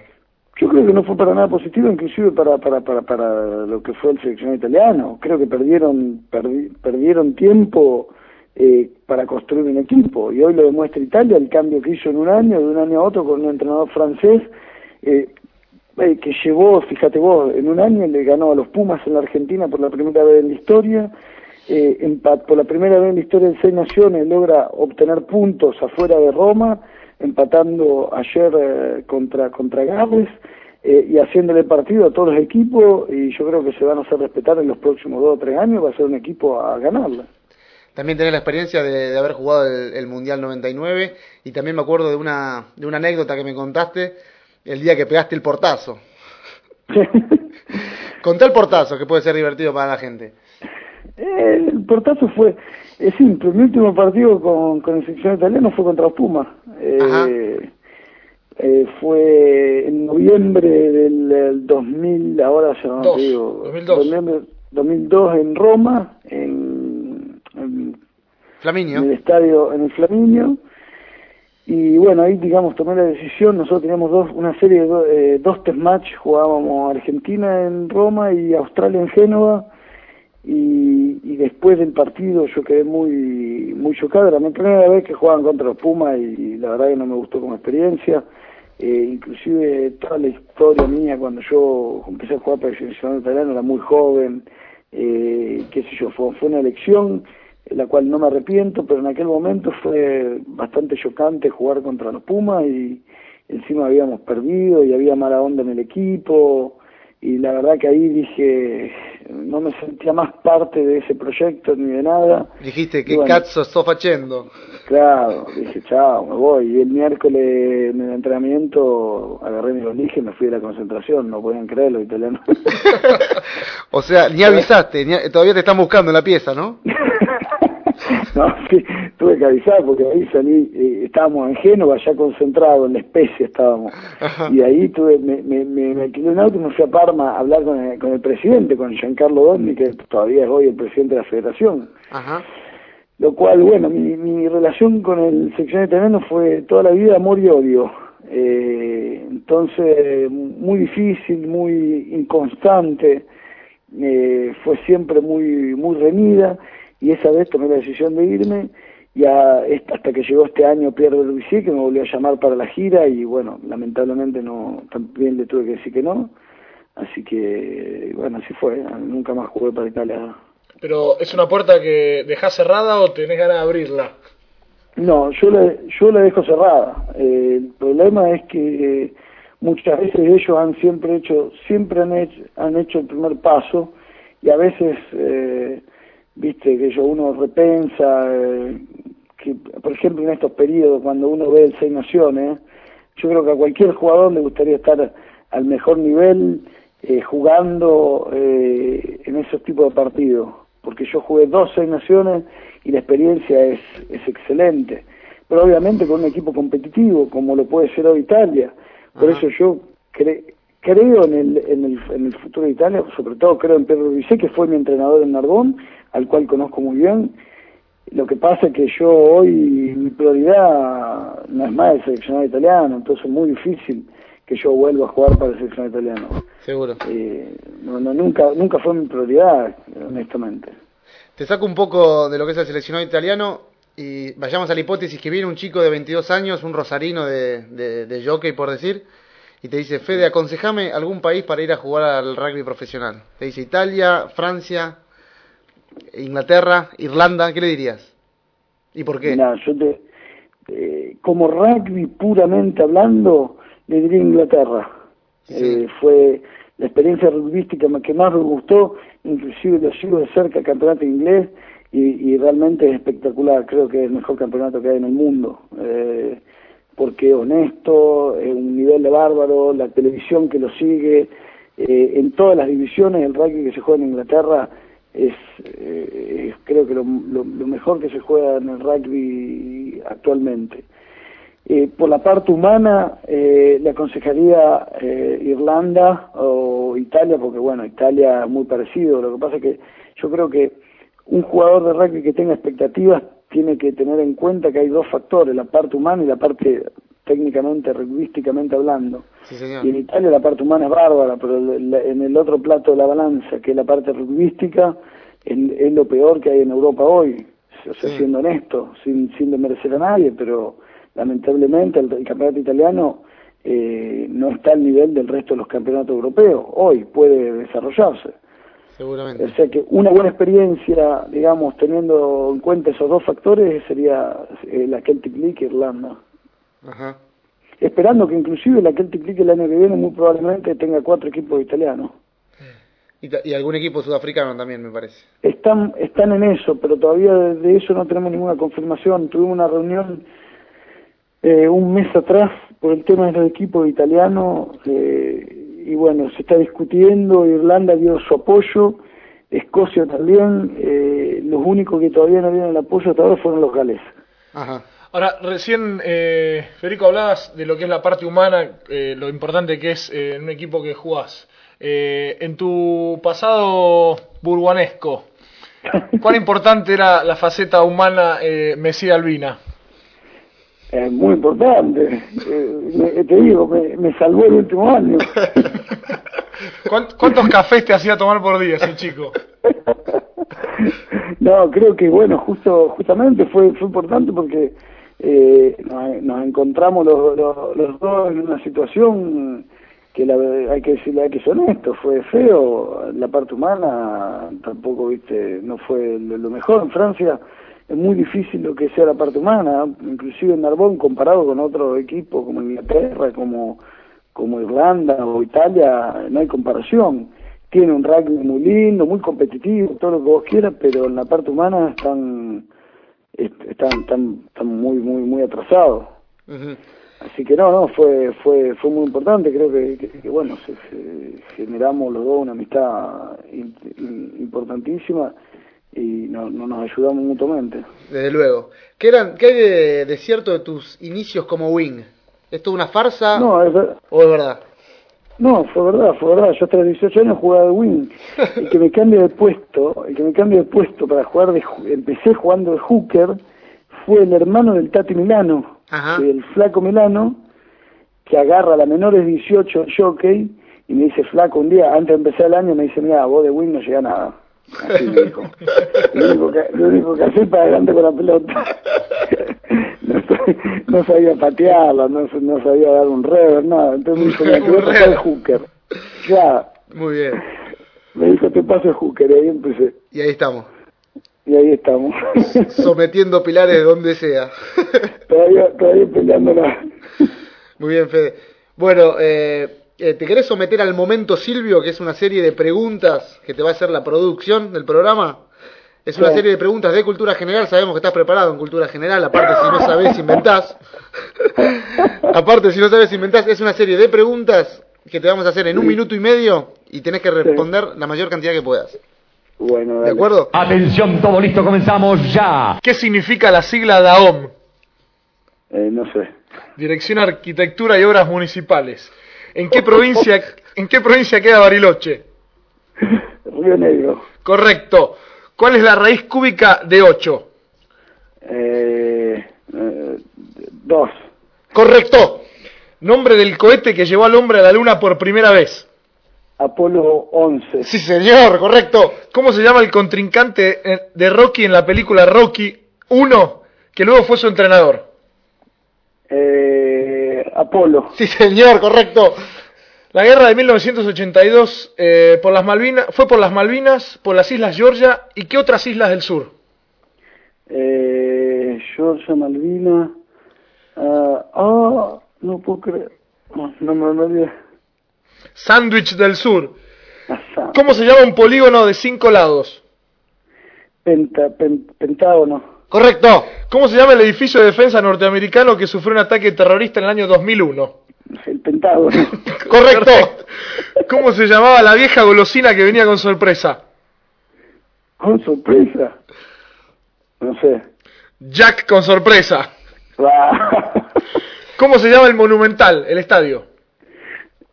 Speaker 4: Yo creo que no fue para nada positivo, inclusive para para para, para lo que fue el seleccionado italiano. Creo que perdieron perdi- perdieron tiempo eh, para construir un equipo y hoy lo demuestra Italia el cambio que hizo en un año, de un año a otro con un entrenador francés eh, eh, que llevó, fíjate vos, en un año le ganó a los Pumas en la Argentina por la primera vez en la historia. Eh, por la primera vez en la historia de seis naciones logra obtener puntos afuera de Roma, empatando ayer eh, contra contra Gales eh, y haciéndole partido a todos los equipos y yo creo que se van a hacer respetar en los próximos dos o tres años, va a ser un equipo a ganarla.
Speaker 1: También tenés la experiencia de, de haber jugado el, el Mundial 99 y también me acuerdo de una, de una anécdota que me contaste el día que pegaste el portazo. *laughs* Contá el portazo, que puede ser divertido para la gente.
Speaker 4: Eh, el portazo fue, es simple, mi último partido con, con el selección italiano fue contra.
Speaker 1: Ajá.
Speaker 4: Eh, eh, fue en noviembre del, del 2000, ahora ya no
Speaker 2: Dos,
Speaker 4: te digo,
Speaker 2: 2002.
Speaker 4: noviembre 2002 en Roma, en, en,
Speaker 1: Flaminio.
Speaker 4: en el estadio, en el Flaminio. Y bueno, ahí digamos tomé la decisión, nosotros teníamos dos, una serie de do- eh, dos test match, jugábamos Argentina en Roma y Australia en Génova y, y después del partido yo quedé muy muy chocado, era mi primera vez que jugaban contra los Pumas y la verdad que no me gustó como experiencia, eh, inclusive toda la historia mía cuando yo empecé a jugar para el seleccionado italiano era muy joven, eh, qué sé yo, fue, fue una elección eh, la cual no me arrepiento, pero en aquel momento fue bastante chocante jugar contra los Pumas y encima habíamos perdido y había mala onda en el equipo. Y la verdad que ahí dije, no me sentía más parte de ese proyecto ni de nada.
Speaker 1: Dijiste que
Speaker 4: bueno,
Speaker 1: cazzo sto facendo.
Speaker 4: Claro, dije, chao, me voy. Y el miércoles en el entrenamiento agarré mi valija y me fui a la concentración, no podían creer los italianos. *laughs*
Speaker 1: O sea, ni *laughs* avisaste, ni- todavía te están buscando en la pieza, ¿no? *laughs* *laughs*
Speaker 4: no, sí, tuve que avisar porque ahí salí, eh, estábamos en Génova, ya concentrados, en la especie estábamos.
Speaker 1: Ajá.
Speaker 4: Y ahí tuve, me, me, me, me alquilé un auto y me fui a Parma a hablar con el, con el presidente, con Giancarlo Donni, que todavía es hoy el presidente de la federación.
Speaker 1: Ajá.
Speaker 4: Lo cual, bueno, mi, mi relación con el sección italiano fue toda la vida amor y odio. Eh, entonces, muy difícil, muy inconstante, eh, fue siempre muy, muy reñida y esa vez tomé la decisión de irme y a- hasta que llegó este año Pierre Berbizier que me volvió a llamar para la gira y bueno, lamentablemente no, también le tuve que decir que no. Así que, bueno, así fue, nunca más jugué para Italia.
Speaker 2: Pero ¿es una puerta que dejás cerrada o tenés ganas de abrirla?
Speaker 4: No, yo la, yo la dejo cerrada. Eh, el problema es que eh, muchas veces ellos han siempre hecho, siempre han hecho, han hecho el primer paso y a veces, eh, viste, que yo uno repensa, eh, que por ejemplo en estos periodos cuando uno ve el Seis Naciones, yo creo que a cualquier jugador le gustaría estar al mejor nivel eh, jugando eh, en esos tipos de partidos, porque yo jugué dos Seis Naciones y la experiencia es, es excelente, pero obviamente con un equipo competitivo como lo puede ser hoy Italia, por
Speaker 1: Ajá.
Speaker 4: eso yo cre- creo en el, en, el, en el futuro de Italia, sobre todo creo en Pedro Vizé, que fue mi entrenador en Narbón, al cual conozco muy bien, lo que pasa es que yo hoy, mi prioridad no es más el seleccionado italiano, entonces es muy difícil que yo vuelva a jugar para el seleccionado italiano.
Speaker 1: Seguro.
Speaker 4: Eh, no, no, nunca, nunca fue mi prioridad, honestamente.
Speaker 1: Te saco un poco de lo que es el seleccionado italiano y vayamos a la hipótesis que viene un chico de 22 años, un rosarino de, de, de jockey por decir, y te dice, Fede, aconsejame algún país para ir a jugar al rugby profesional. Te dice Italia, Francia, Inglaterra, Irlanda, ¿qué le dirías? ¿Y por qué?
Speaker 4: Mirá, yo te, eh, como rugby puramente hablando, le diría Inglaterra.
Speaker 1: Sí.
Speaker 4: Eh, fue la experiencia rugbyística que más me gustó, inclusive lo sigo de cerca el campeonato inglés y, y realmente es espectacular, creo que es el mejor campeonato que hay en el mundo. Eh, porque es honesto, es un nivel de bárbaro, la televisión que lo sigue, eh, en todas las divisiones el rugby que se juega en Inglaterra es, eh, creo que lo, lo- lo mejor que se juega en el rugby actualmente. Eh, por la parte humana, eh, le aconsejaría eh, Irlanda o Italia, porque bueno, Italia es muy parecido. Lo que pasa es que yo creo que un jugador de rugby que tenga expectativas tiene que tener en cuenta que hay dos factores, la parte humana y la parte técnicamente, rugbyísticamente hablando.
Speaker 1: Sí.
Speaker 4: Y en Italia la parte humana es bárbara, pero la- en el otro plato de la balanza, que es la parte rugbyística, es, es lo peor que hay en Europa hoy. O sea,
Speaker 1: Sí.
Speaker 4: siendo honesto, sin, sin demerecer a nadie, pero lamentablemente el, el campeonato italiano eh, no está al nivel del resto de los campeonatos europeos. Hoy puede desarrollarse.
Speaker 1: Seguramente.
Speaker 4: O sea que una buena experiencia, digamos, teniendo en cuenta esos dos factores, sería eh, la Celtic League Irlanda.
Speaker 1: Ajá.
Speaker 4: Esperando que inclusive la Celtic League el año que viene muy probablemente tenga cuatro equipos italianos.
Speaker 1: Y, ta- y algún equipo sudafricano también, me parece.
Speaker 4: Están, están en eso, pero todavía de, eso no tenemos ninguna confirmación. Tuvimos una reunión eh, un mes atrás por el tema de los equipos italianos eh, y bueno, se está discutiendo, Irlanda dio su apoyo, Escocia también, eh, los únicos que todavía no dieron el apoyo hasta ahora fueron los galeses.
Speaker 1: Ajá.
Speaker 2: Ahora, recién, eh, Federico, hablabas de lo que es la parte humana, eh, lo importante que es eh, en un equipo que jugás. Eh, en tu pasado burguanesco, ¿cuán importante era la faceta humana eh, Messi Albina?
Speaker 4: Muy importante, me- te digo, me, me salvó el último año. *laughs*
Speaker 2: ¿Cuánt- ¿Cuántos cafés te hacía tomar por día ese chico? *laughs*
Speaker 4: No, creo que bueno, justo justamente fue fue importante porque eh, nos, encontramos los, los, los dos en una situación que la, hay que decirle hay que ser honesto, fue feo, la parte humana tampoco, viste, no fue lo, mejor en Francia. Es muy difícil lo que sea la parte humana, inclusive en Narbón comparado con otro equipo como Inglaterra, como como Irlanda o Italia, no hay comparación. Tiene un rugby muy lindo, muy competitivo, todo lo que vos quieras, pero en la parte humana están est- están, están, están muy muy muy atrasados. Así que no, no, fue fue fue muy importante, creo que, que- que, bueno, se, se- generamos los dos una amistad in- in- importantísima y no, no nos ayudamos mutuamente.
Speaker 1: Desde luego. ¿Qué, eran, qué hay de, de cierto de tus inicios como wing? ¿Es toda una farsa
Speaker 4: No, es
Speaker 1: o es verdad?
Speaker 4: No, fue verdad, fue verdad. Yo hasta los 18 años jugaba de wing. *laughs* El que me cambie de puesto, el que me cambie de puesto para jugar de, empecé jugando de hooker fue el hermano del Tati Milano,
Speaker 1: Ajá.
Speaker 4: el flaco Milano, que agarra a la menores 18 en jockey y me dice, flaco, un día, antes de empezar el año, me dice, mira, vos de wing no llega nada. Así me dijo. *laughs* Lo único que, lo único que hacer para adelante con la pelota. *laughs* No, sa- no sabía patearla, no, no sabía dar un rever, nada. Entonces me dijo, *laughs* pasar el hooker. Ya,
Speaker 1: Muy bien.
Speaker 4: me dijo, te paso el hooker, y ahí empecé.
Speaker 1: Y ahí estamos.
Speaker 4: Y ahí estamos. *laughs*
Speaker 1: Sometiendo pilares de donde sea. *laughs*
Speaker 4: todavía, todavía peleándola.
Speaker 1: Muy bien, Fede. Bueno, eh, eh, ¿te querés someter al momento Silvio, que es una serie de preguntas que te va a hacer la producción del programa? Es una
Speaker 4: Sí.
Speaker 1: serie de preguntas de cultura general, sabemos que estás preparado en cultura general, aparte si no sabes *laughs* inventás. aparte si no sabes inventás, es una serie de preguntas que te vamos a hacer en un minuto y medio y tenés que responder la mayor cantidad que puedas.
Speaker 4: Bueno,
Speaker 1: ¿De
Speaker 4: dale.
Speaker 1: acuerdo?
Speaker 5: Atención, todo listo, comenzamos ya.
Speaker 2: ¿Qué significa la sigla DAOM?
Speaker 4: Eh, no sé.
Speaker 2: Dirección Arquitectura y Obras Municipales. ¿En qué provincia, *laughs* en qué provincia queda Bariloche?
Speaker 4: Río Negro.
Speaker 2: Correcto. ¿Cuál es la raíz cúbica de 8?
Speaker 4: Eh, eh, dos.
Speaker 1: Correcto.
Speaker 2: Nombre del cohete que llevó al hombre a la luna por primera vez.
Speaker 4: Apolo 11.
Speaker 1: Sí, señor, correcto.
Speaker 2: ¿Cómo se llama el contrincante eh, de Rocky en la película Rocky 1, que luego fue su entrenador?
Speaker 4: Eh, Apolo.
Speaker 1: Sí, señor, correcto.
Speaker 2: La guerra de 1982 eh, por las Malvinas, fue por las Malvinas, por las Islas Georgia y qué otras islas del sur.
Speaker 4: Eh, Georgia Malvina. Ah, ah, no puedo creer. No, no me olvidé.
Speaker 2: Sandwich del sur.
Speaker 4: Asa-
Speaker 2: ¿Cómo se llama un polígono de cinco lados?
Speaker 4: Penta, pen- pentágono.
Speaker 1: Correcto.
Speaker 2: ¿Cómo se llama el edificio de defensa norteamericano que sufrió un ataque terrorista en el año 2001?
Speaker 4: El pentágono. *laughs*
Speaker 1: Correcto.
Speaker 2: ¿Cómo se llamaba la vieja golosina que venía con sorpresa?
Speaker 4: Con sorpresa. No sé.
Speaker 2: Jack con sorpresa. *laughs* ¿Cómo se llama el monumental, el estadio?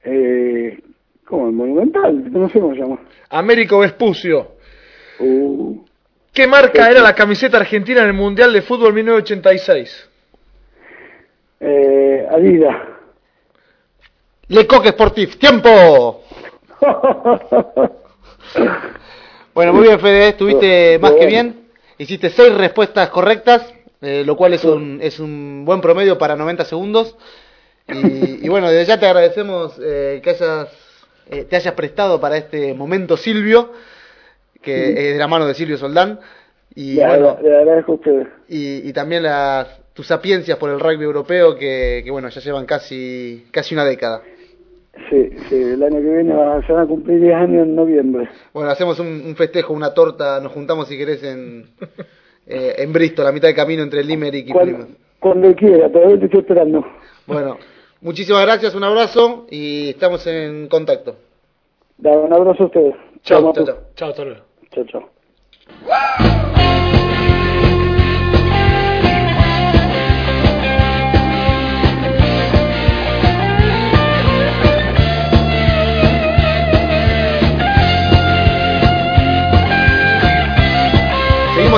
Speaker 4: eh, ¿Cómo? ¿El monumental? No sé cómo se llama.
Speaker 2: Américo Vespucio.
Speaker 4: Uh,
Speaker 2: ¿Qué marca era la camiseta argentina en el Mundial de Fútbol 1986?
Speaker 4: eh, Adidas.
Speaker 1: Le Coq Sportif. ¡Tiempo! *laughs* Bueno, muy bien, Fede. Estuviste más que bien. Hiciste seis respuestas correctas, eh, lo cual es un, es un buen promedio para 90 segundos. Y, y bueno, desde ya te agradecemos eh, que hayas, eh, te hayas prestado para este momento, Silvio, que es de la mano de Silvio Soldán. Y,
Speaker 4: le,
Speaker 1: bueno,
Speaker 4: le agradezco a ustedes.
Speaker 1: y, y también las, tus sapiencias por el rugby europeo, que, que bueno, ya llevan casi, casi una década.
Speaker 4: Sí, sí, el año que viene van se van a cumplir 10 años en noviembre.
Speaker 1: Bueno, hacemos un, un festejo, una torta, nos juntamos si querés en, eh, en Bristol, a mitad de camino entre Limerick y
Speaker 4: Cuando,
Speaker 1: Plymouth.
Speaker 4: cuando quiera, todavía te estoy esperando.
Speaker 1: Bueno, muchísimas gracias, un abrazo y estamos en contacto.
Speaker 4: Dale, un abrazo a ustedes.
Speaker 2: Chao, chao, chao. Chao, hasta luego.
Speaker 4: Chao, chao.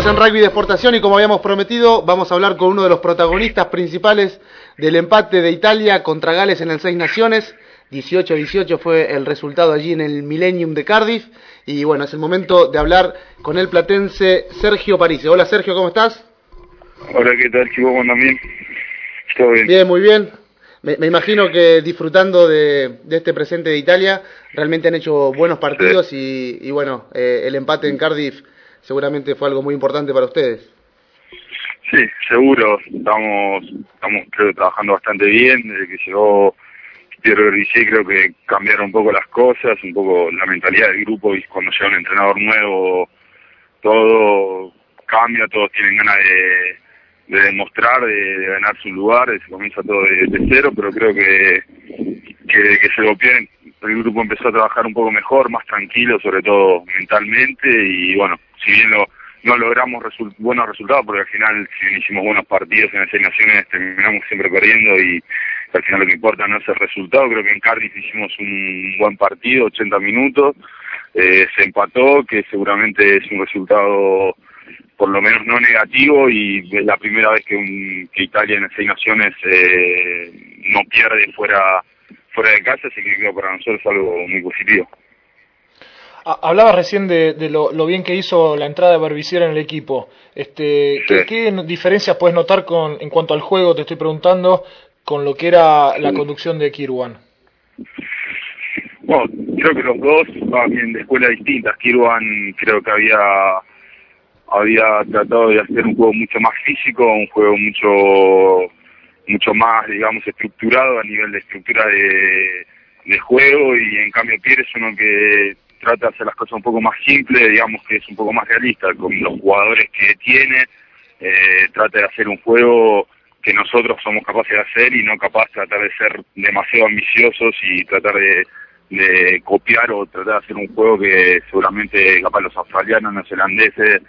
Speaker 1: Seguimos en rugby de exportación y como habíamos prometido, vamos a hablar con uno de los protagonistas principales del empate de Italia contra Gales en el Seis Naciones. 18-18 fue el resultado allí en el Millennium de Cardiff. Y bueno, es el momento de hablar con el platense Sergio Parise. Hola Sergio, ¿cómo estás?
Speaker 6: Hola, ¿qué tal, chicos? ¿Cómo andan bien? Todo bien.
Speaker 1: Bien, muy bien. Me, me imagino que disfrutando de, de este presente de Italia, realmente han hecho buenos partidos y, y bueno, eh, el empate en Cardiff seguramente fue algo muy importante para ustedes.
Speaker 6: Sí, seguro. Estamos, estamos creo, trabajando bastante bien desde que llegó Pierre Berbizier creo que cambiaron un poco las cosas, un poco la mentalidad del grupo y cuando llega un entrenador nuevo todo cambia, todos tienen ganas de, de demostrar, de, de ganarse un lugar, se comienza todo de, de cero, pero creo que, que, que se lo pierden. El grupo empezó a trabajar un poco mejor, más tranquilo, sobre todo mentalmente, y bueno, si bien lo, no logramos buenos resultados, porque al final si bien hicimos buenos partidos en las seis naciones, terminamos siempre perdiendo y al final lo que importa no es el resultado. Creo que en Cardiff hicimos un buen partido, 80 minutos, eh, se empató, que seguramente es un resultado por lo menos no negativo y es la primera vez que, un, que Italia en seis naciones eh, no pierde fuera fuera de casa, así que creo que para nosotros es algo muy positivo.
Speaker 2: Ha- Hablabas recién de, de lo, lo bien que hizo la entrada de Barbicier en el equipo. Este, ¿qué,
Speaker 6: Sí.
Speaker 2: qué diferencias puedes notar con, en cuanto al juego, te estoy preguntando, con lo que era la conducción de Kirwan?
Speaker 6: Bueno, creo que los dos van bien de escuelas distintas. Kirwan creo que había había tratado de hacer un juego mucho más físico, un juego mucho mucho más, digamos, estructurado a nivel de estructura de, juego y en cambio Pierre es uno que trata de hacer las cosas un poco más simples, digamos que es un poco más realista con los jugadores que tiene, eh, trata de hacer un juego que nosotros somos capaces de hacer y no capaz de tratar de ser demasiado ambiciosos y tratar de, de copiar o tratar de hacer un juego que seguramente capaz los australianos, neozelandeses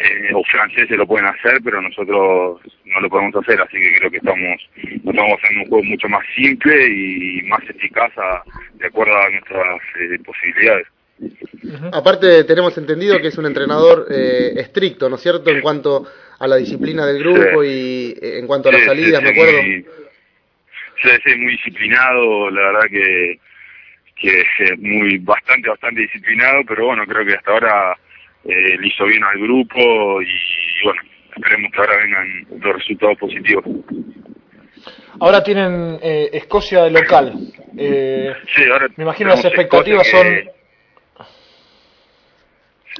Speaker 6: eh, o franceses lo pueden hacer, pero nosotros no lo podemos hacer, así que creo que estamos, estamos haciendo un juego mucho más simple y más eficaz a- de acuerdo a nuestras eh, posibilidades.
Speaker 1: Aparte tenemos entendido que es un entrenador eh, estricto, ¿no es cierto? En cuanto a la disciplina del grupo y eh, en cuanto a las
Speaker 6: Sí,
Speaker 1: salidas,
Speaker 6: sí,
Speaker 1: me acuerdo.
Speaker 6: Muy, sí, sí, muy disciplinado, la verdad que, que es muy bastante, bastante disciplinado, pero bueno, creo que hasta ahora eh, le hizo bien al grupo y bueno, esperemos que ahora vengan los resultados positivos.
Speaker 2: Ahora tienen eh, Escocia de local. Eh,
Speaker 6: Sí, ahora
Speaker 2: me imagino las expectativas
Speaker 6: Escocia que-
Speaker 2: son...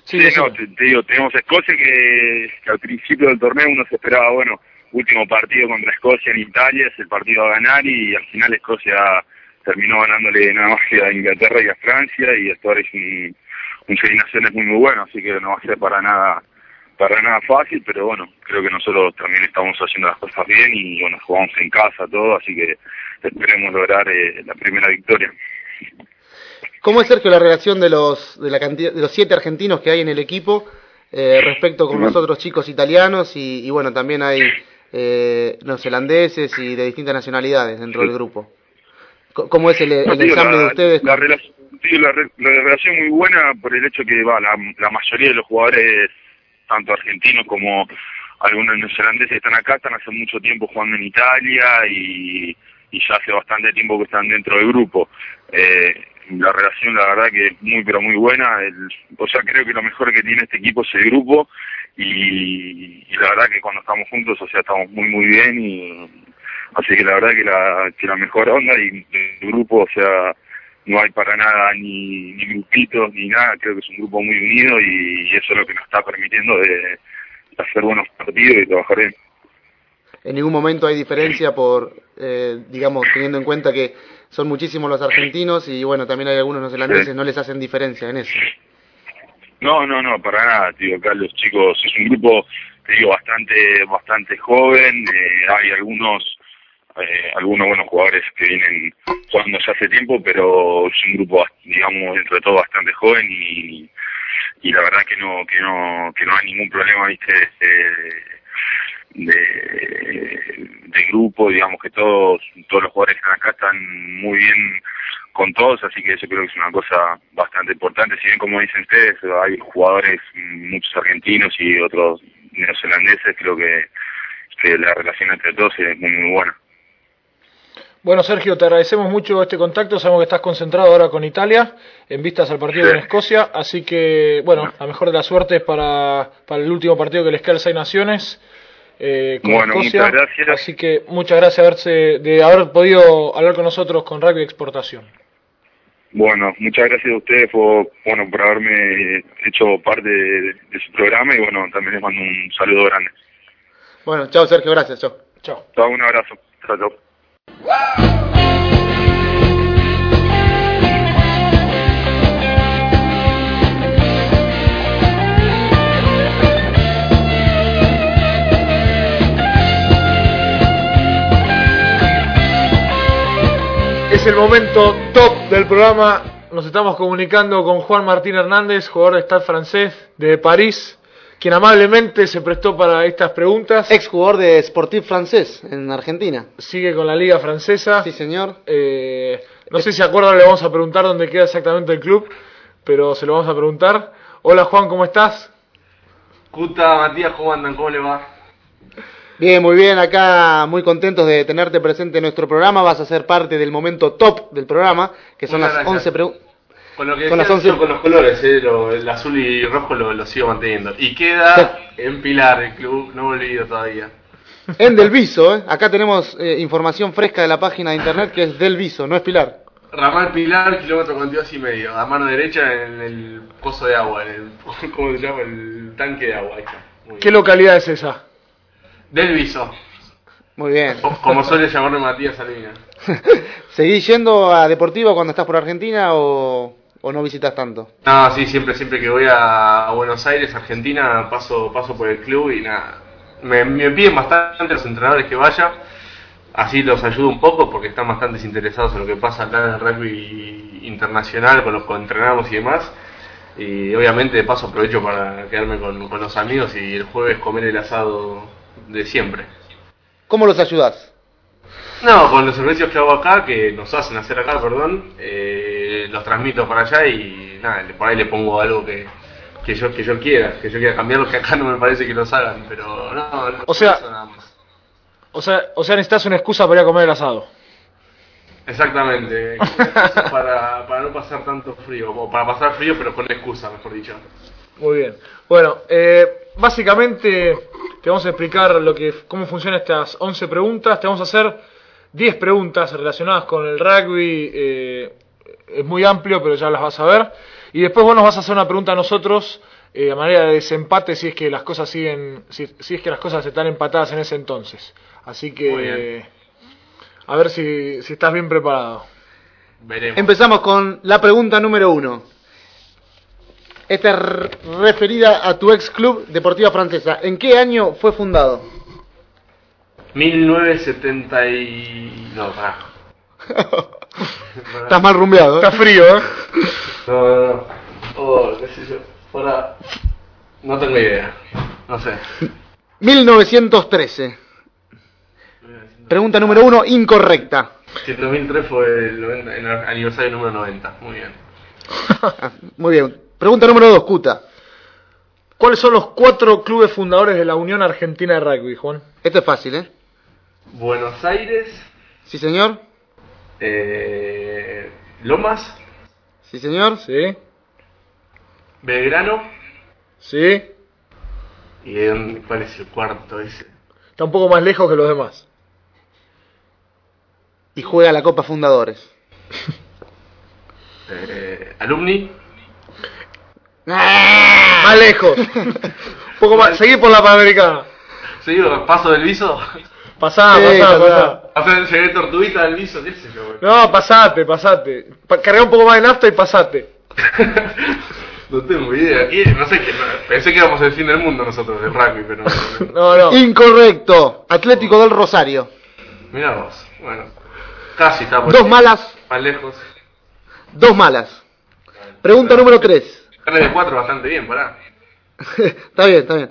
Speaker 2: Sí,
Speaker 6: no, te, te digo, tenemos Escocia que, que al principio del torneo uno se esperaba, bueno, último partido contra Escocia en Italia, es el partido a ganar y al final Escocia terminó ganándole nada más que a Inglaterra y a Francia y esto ahora es un, un seis naciones muy muy bueno, así que no va a ser para nada para nada fácil, pero bueno, creo que nosotros también estamos haciendo las cosas bien y bueno, jugamos en casa todo, así que esperemos lograr eh, la primera victoria.
Speaker 1: ¿Cómo es, Sergio, la relación de los, de la cantidad, de los siete argentinos que hay en el equipo eh, respecto con los otros chicos italianos y, y bueno, también hay eh, neozelandeses y de distintas nacionalidades dentro del grupo? ¿Cómo es el, el
Speaker 6: No, la,
Speaker 1: de ustedes?
Speaker 6: La, relación, la, re- la relación muy buena por el hecho que va la, la mayoría de los jugadores, tanto argentinos como algunos neozelandeses, están acá, están hace mucho tiempo jugando en Italia y, y ya hace bastante tiempo que están dentro del grupo. Eh, la relación, la verdad que es muy, pero muy buena. El, o sea, creo que lo mejor que tiene este equipo es el grupo y, y la verdad que cuando estamos juntos, o sea, estamos muy, muy bien y así que la verdad que la, que la mejor onda y el grupo, o sea, no hay para nada ni, ni grupitos ni nada, creo que es un grupo muy unido y, eso es lo que nos está permitiendo de, de hacer buenos partidos y trabajar bien.
Speaker 1: En ningún momento hay diferencia por, eh, digamos, teniendo en cuenta que son muchísimos los argentinos y bueno, también hay algunos neozelandeses,
Speaker 6: Sí.
Speaker 1: no les hacen diferencia en eso.
Speaker 6: No, no, no, para nada, digo, acá los chicos, es un grupo, te digo, bastante, bastante joven, eh, hay algunos, eh, algunos buenos jugadores que vienen jugando ya hace tiempo, pero es un grupo, digamos, dentro de todo bastante joven y, y la verdad que no, que no, que no hay ningún problema, viste, de, de, de grupo, digamos que todos, todos los jugadores que están acá están muy bien con todos, así que eso creo que es una cosa bastante importante. Si bien, como dicen ustedes, hay jugadores, mm, muchos argentinos y otros neozelandeses, creo que, que la relación entre todos es muy, muy buena.
Speaker 2: Bueno, Sergio, te agradecemos mucho este contacto. Sabemos que estás concentrado ahora con Italia en vistas al partido
Speaker 6: Sí.
Speaker 2: en Escocia. Así que, bueno, la mejor de las suertes para, para el último partido que les queda al Seis Naciones. eh, con
Speaker 6: Bueno,
Speaker 2: Escocia.
Speaker 6: muchas gracias.
Speaker 2: Así que muchas gracias haberse, de haber podido hablar con nosotros con Rugby Exportación.
Speaker 6: Bueno, muchas gracias a ustedes por, bueno, por haberme hecho parte de, de su programa y bueno, también les mando un saludo grande.
Speaker 1: Bueno, chao Sergio, gracias, chao.
Speaker 2: Chao.
Speaker 6: Chao, un abrazo. Chao, chao.
Speaker 2: Es el momento top del programa. Nos estamos comunicando con Juan Martín Hernández, jugador de Stade francés de París, quien amablemente se prestó para estas preguntas.
Speaker 1: Ex jugador de Sportif francés en Argentina.
Speaker 2: Sigue con la liga francesa.
Speaker 1: Sí, señor.
Speaker 2: Eh, no sé si acuerdan, le vamos a preguntar dónde queda exactamente el club, pero se lo vamos a preguntar. Hola Juan, ¿cómo estás?
Speaker 3: Cuta, Matías, ¿cómo andan? ¿Cómo le va?
Speaker 1: Bien, muy bien, acá muy contentos de tenerte presente en nuestro programa. Vas a ser parte del momento top del programa, que son
Speaker 3: Muchas
Speaker 1: las
Speaker 3: gracias.
Speaker 1: 11 preguntas.
Speaker 3: Con lo que
Speaker 1: Son las
Speaker 3: decías,
Speaker 1: 11.
Speaker 3: yo con los colores, eh, lo- el azul y rojo lo, lo sigo manteniendo. Y queda en Pilar el club, no me olvido todavía.
Speaker 1: En Del Viso, ¿eh? acá tenemos eh, información fresca de la página de internet que es Del Viso, no es Pilar.
Speaker 3: Ramal Pilar, kilómetro 42 y medio, a mano derecha en el pozo de agua, en el, *laughs* ¿cómo se llama? El tanque de agua.
Speaker 2: ¿Qué localidad es esa?
Speaker 3: Del Viso,
Speaker 1: Muy bien.
Speaker 3: o- como suele llamarme Matías Salvina. *laughs*
Speaker 1: ¿Seguís yendo a Deportivo cuando estás por Argentina o, o no visitas tanto?
Speaker 3: No, sí, siempre, siempre que voy a, Buenos Aires, Argentina, paso, paso por el club y nada. Me, me piden bastante los entrenadores que vaya, así los ayudo un poco porque están bastante interesados en lo que pasa acá en el rugby internacional, con los que entrenamos y demás. Y obviamente de paso aprovecho para quedarme con, con los amigos y el jueves comer el asado de siempre.
Speaker 1: ¿Cómo los ayudás?
Speaker 3: No, con los servicios que hago acá, que nos hacen hacer acá, perdón, eh, los transmito para allá y nada, por ahí le pongo algo que, que yo que yo quiera, que yo quiera cambiarlo, que acá no me parece que los hagan, pero no, no
Speaker 2: O sea-
Speaker 3: eso nada más.
Speaker 2: O sea, o sea, necesitas una excusa para ir a comer el asado.
Speaker 3: Exactamente, *laughs* para, para no pasar tanto frío, o para pasar frío pero con excusa, mejor dicho.
Speaker 2: Muy bien. Bueno, eh, básicamente te vamos a explicar lo que, cómo funcionan estas 11 preguntas. Te vamos a hacer 10 preguntas relacionadas con el rugby. eh, es muy amplio, pero ya las vas a ver. Y después vos nos vas a hacer una pregunta a nosotros eh, a manera de desempate si es que las cosas siguen, si, si es que las cosas están empatadas en ese entonces. Así que eh, a ver si, si estás bien preparado.
Speaker 3: Veremos.
Speaker 1: Empezamos con la pregunta número uno. Esta es referida a tu ex club Deportiva Francesa. ¿En qué año fue fundado?
Speaker 3: 1970 y... no. *laughs*
Speaker 1: Estás mal rumbeado.
Speaker 2: Está frío, ¿eh?
Speaker 3: No, no, no. Oh, qué sé yo. Fuera... No tengo idea. No sé.
Speaker 1: 1913. Pregunta número uno, incorrecta.
Speaker 3: Si el 2003 fue el, 90 el aniversario número 90. Muy bien.
Speaker 1: Ah, Muy bien. Pregunta número dos, Cuta.
Speaker 2: ¿Cuáles son los cuatro clubes fundadores de la Unión Argentina de Rugby, Juan?
Speaker 1: Esto es fácil, ¿eh?
Speaker 3: Buenos Aires,
Speaker 1: Sí, señor.
Speaker 3: Eh, Lomas,
Speaker 1: Sí, señor.
Speaker 2: ¿Sí?
Speaker 3: Belgrano
Speaker 2: ¿Sí?
Speaker 3: y dónde- ¿cuál es el cuarto ese?
Speaker 2: Está un poco más lejos que los demás.
Speaker 1: Y juega la Copa Fundadores. *laughs*
Speaker 3: Eh, Alumni,
Speaker 2: Más lejos. *laughs* un poco más. Seguí por la Panamericana.
Speaker 3: seguido paso del viso,
Speaker 2: Pasá,
Speaker 1: Sí,
Speaker 2: pasá,
Speaker 1: pasá.
Speaker 2: pasá.
Speaker 3: llegué tortuguita del viso, qué sé yo. güey.
Speaker 2: No, pasate, pasate. Pa cargá un poco más de nafta y pasate. *laughs*
Speaker 3: No tengo idea. Y no sé qué, no, pensé que íbamos al fin del mundo nosotros del rugby, pero
Speaker 2: No, no. *laughs*
Speaker 1: Incorrecto. Atlético del Rosario.
Speaker 3: mira vos, bueno, casi está por
Speaker 1: Dos
Speaker 3: ahí,
Speaker 1: malas,
Speaker 3: más lejos.
Speaker 1: dos malas. Pregunta número tres.
Speaker 3: Carne de cuatro bastante bien, pará. *laughs*
Speaker 1: está bien, está bien.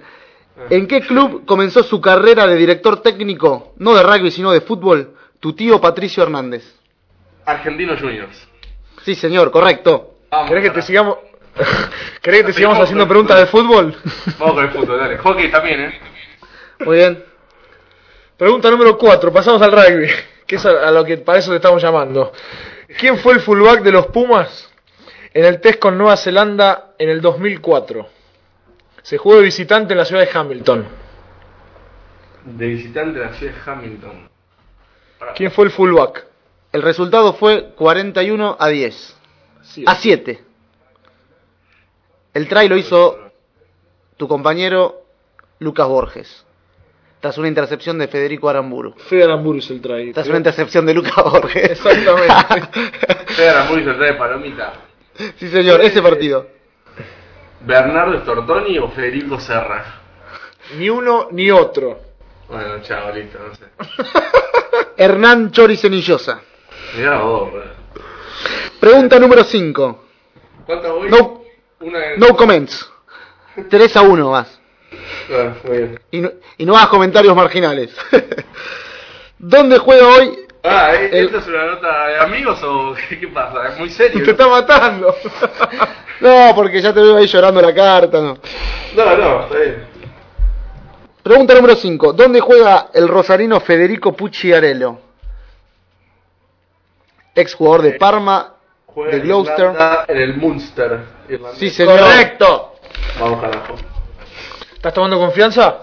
Speaker 1: ¿En qué club comenzó su carrera de director técnico, no de rugby, sino de fútbol, tu tío Patricio Hernández?
Speaker 3: Argentinos Juniors.
Speaker 1: Sí, señor, correcto.
Speaker 3: Vamos,
Speaker 2: ¿Querés que te sigamos, *laughs* ¿Querés que te sigamos haciendo preguntas de
Speaker 3: fútbol.
Speaker 2: fútbol?
Speaker 3: Vamos con el fútbol, dale. Hockey también, ¿eh?
Speaker 1: Muy bien.
Speaker 2: Pregunta número 4, pasamos al rugby, que es a, a lo que para eso te estamos llamando. ¿Quién fue el fullback de los Pumas en el test con Nueva Zelanda en el 2004? Se jugó de visitante en la ciudad de Hamilton.
Speaker 3: De visitante de la ciudad de Hamilton. Pará.
Speaker 2: ¿Quién fue el fullback?
Speaker 1: El resultado fue 41 a 10.
Speaker 2: Sí,
Speaker 1: A 7. El try lo hizo tu compañero Lucas Borges. Tras una intercepción de Federico Aramburu.
Speaker 2: Fede Aramburu es el try.
Speaker 1: Tras una intercepción de Lucas Borges.
Speaker 2: Exactamente.
Speaker 3: Pedro muy se trae palomita.
Speaker 1: sí, señor, ese partido.
Speaker 3: Bernardo Stortoni o Federico Serra.
Speaker 2: Ni uno ni otro.
Speaker 3: Bueno, chao, listo, no sé. *laughs*
Speaker 1: Hernán Chori Cenillosa.
Speaker 3: Mirá vos.
Speaker 1: Pregunta número 5.
Speaker 3: ¿Cuántas voy?
Speaker 1: No,
Speaker 3: Una de...
Speaker 1: no comments. 3 a 1 vas.
Speaker 3: Ah, muy bien.
Speaker 1: Y no, y no hagas comentarios marginales. *laughs* ¿Dónde juega hoy?
Speaker 3: Ah, ¿eh?
Speaker 1: El-
Speaker 3: ¿esta es una nota de amigos o qué, qué pasa? Es muy serio.
Speaker 1: Te está matando. *laughs* no, porque ya te veo ahí llorando la carta. No.
Speaker 3: No, no, está bien.
Speaker 1: Pregunta número 5. ¿Dónde juega el rosarino Federico Pucciarello? Ex jugador de Parma,
Speaker 3: Juega
Speaker 1: de Gloucester.
Speaker 3: Irlanda, En el Munster. irlandés.
Speaker 1: Sí, señor.
Speaker 2: Correcto.
Speaker 3: Vamos, carajo.
Speaker 2: ¿Estás tomando confianza?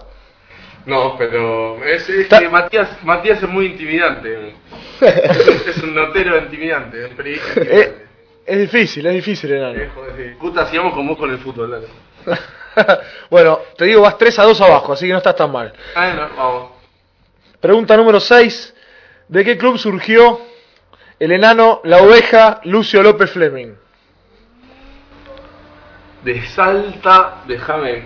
Speaker 3: No, pero es, es que Matías, Matías es muy intimidante. es, *laughs* un, es un notero intimidante, un periodista
Speaker 2: Eh,
Speaker 3: intimidante.
Speaker 2: Es difícil, es difícil, enano.
Speaker 3: Eh, joder, sí. Puta, sigamos con vos con el fútbol, dale. *laughs*
Speaker 2: bueno, te digo, vas 3 a 2 abajo, así que no estás tan mal.
Speaker 3: Ah, no, vamos.
Speaker 2: Pregunta número 6. ¿De qué club surgió el enano, la oveja, Lucio López Fleming?
Speaker 3: De Salta, déjame.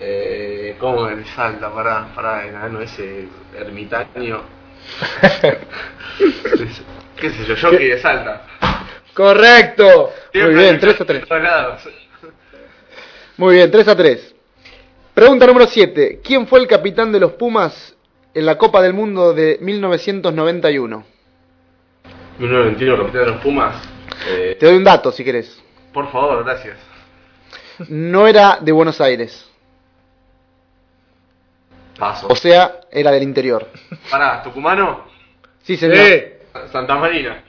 Speaker 3: Eh, ¿Cómo de Salta? Pará, pará, enano ese ermitaño. *laughs* *laughs* ¿Qué sé yo? Yo que de Salta.
Speaker 2: Correcto.
Speaker 1: Muy bien, 3 a 3.
Speaker 3: Todos lados.
Speaker 1: Muy bien, 3 a 3. Pregunta número 7. ¿Quién fue el capitán de los Pumas en la Copa del Mundo de 1991?
Speaker 3: 1921, capitán de los Pumas. Eh,
Speaker 1: Te doy un dato si querés.
Speaker 3: por favor, gracias.
Speaker 1: No era de Buenos Aires.
Speaker 3: Paso.
Speaker 1: O sea, era del interior.
Speaker 3: Pará, ¿Tucumano?
Speaker 1: Sí, señor.
Speaker 2: Sí.
Speaker 3: Santa Marina.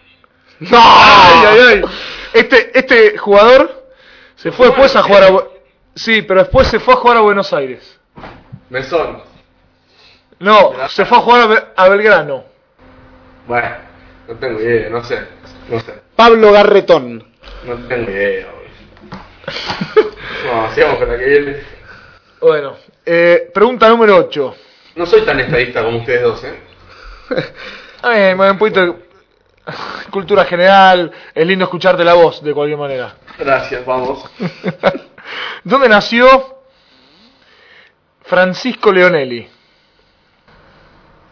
Speaker 1: ¡No! *laughs*
Speaker 2: Ay, ay, ay. Este, este jugador se fue después a jugar a... Sí, pero después se fue a jugar a Buenos Aires.
Speaker 3: Mesón.
Speaker 2: No, se fue a jugar a, Be- a Belgrano.
Speaker 3: Bueno, no tengo idea, no sé. No sé.
Speaker 1: Pablo Garretón.
Speaker 3: No tengo idea. *laughs* No, sigamos con la que viene.
Speaker 2: Bueno, eh, pregunta número 8.
Speaker 3: No soy tan estadista como ustedes dos, ¿eh? *laughs*
Speaker 2: A ver, un poquito *laughs* cultura general. Es lindo escucharte la voz, de cualquier manera.
Speaker 3: Gracias, vamos. *laughs*
Speaker 2: ¿Dónde nació Francisco Leonelli?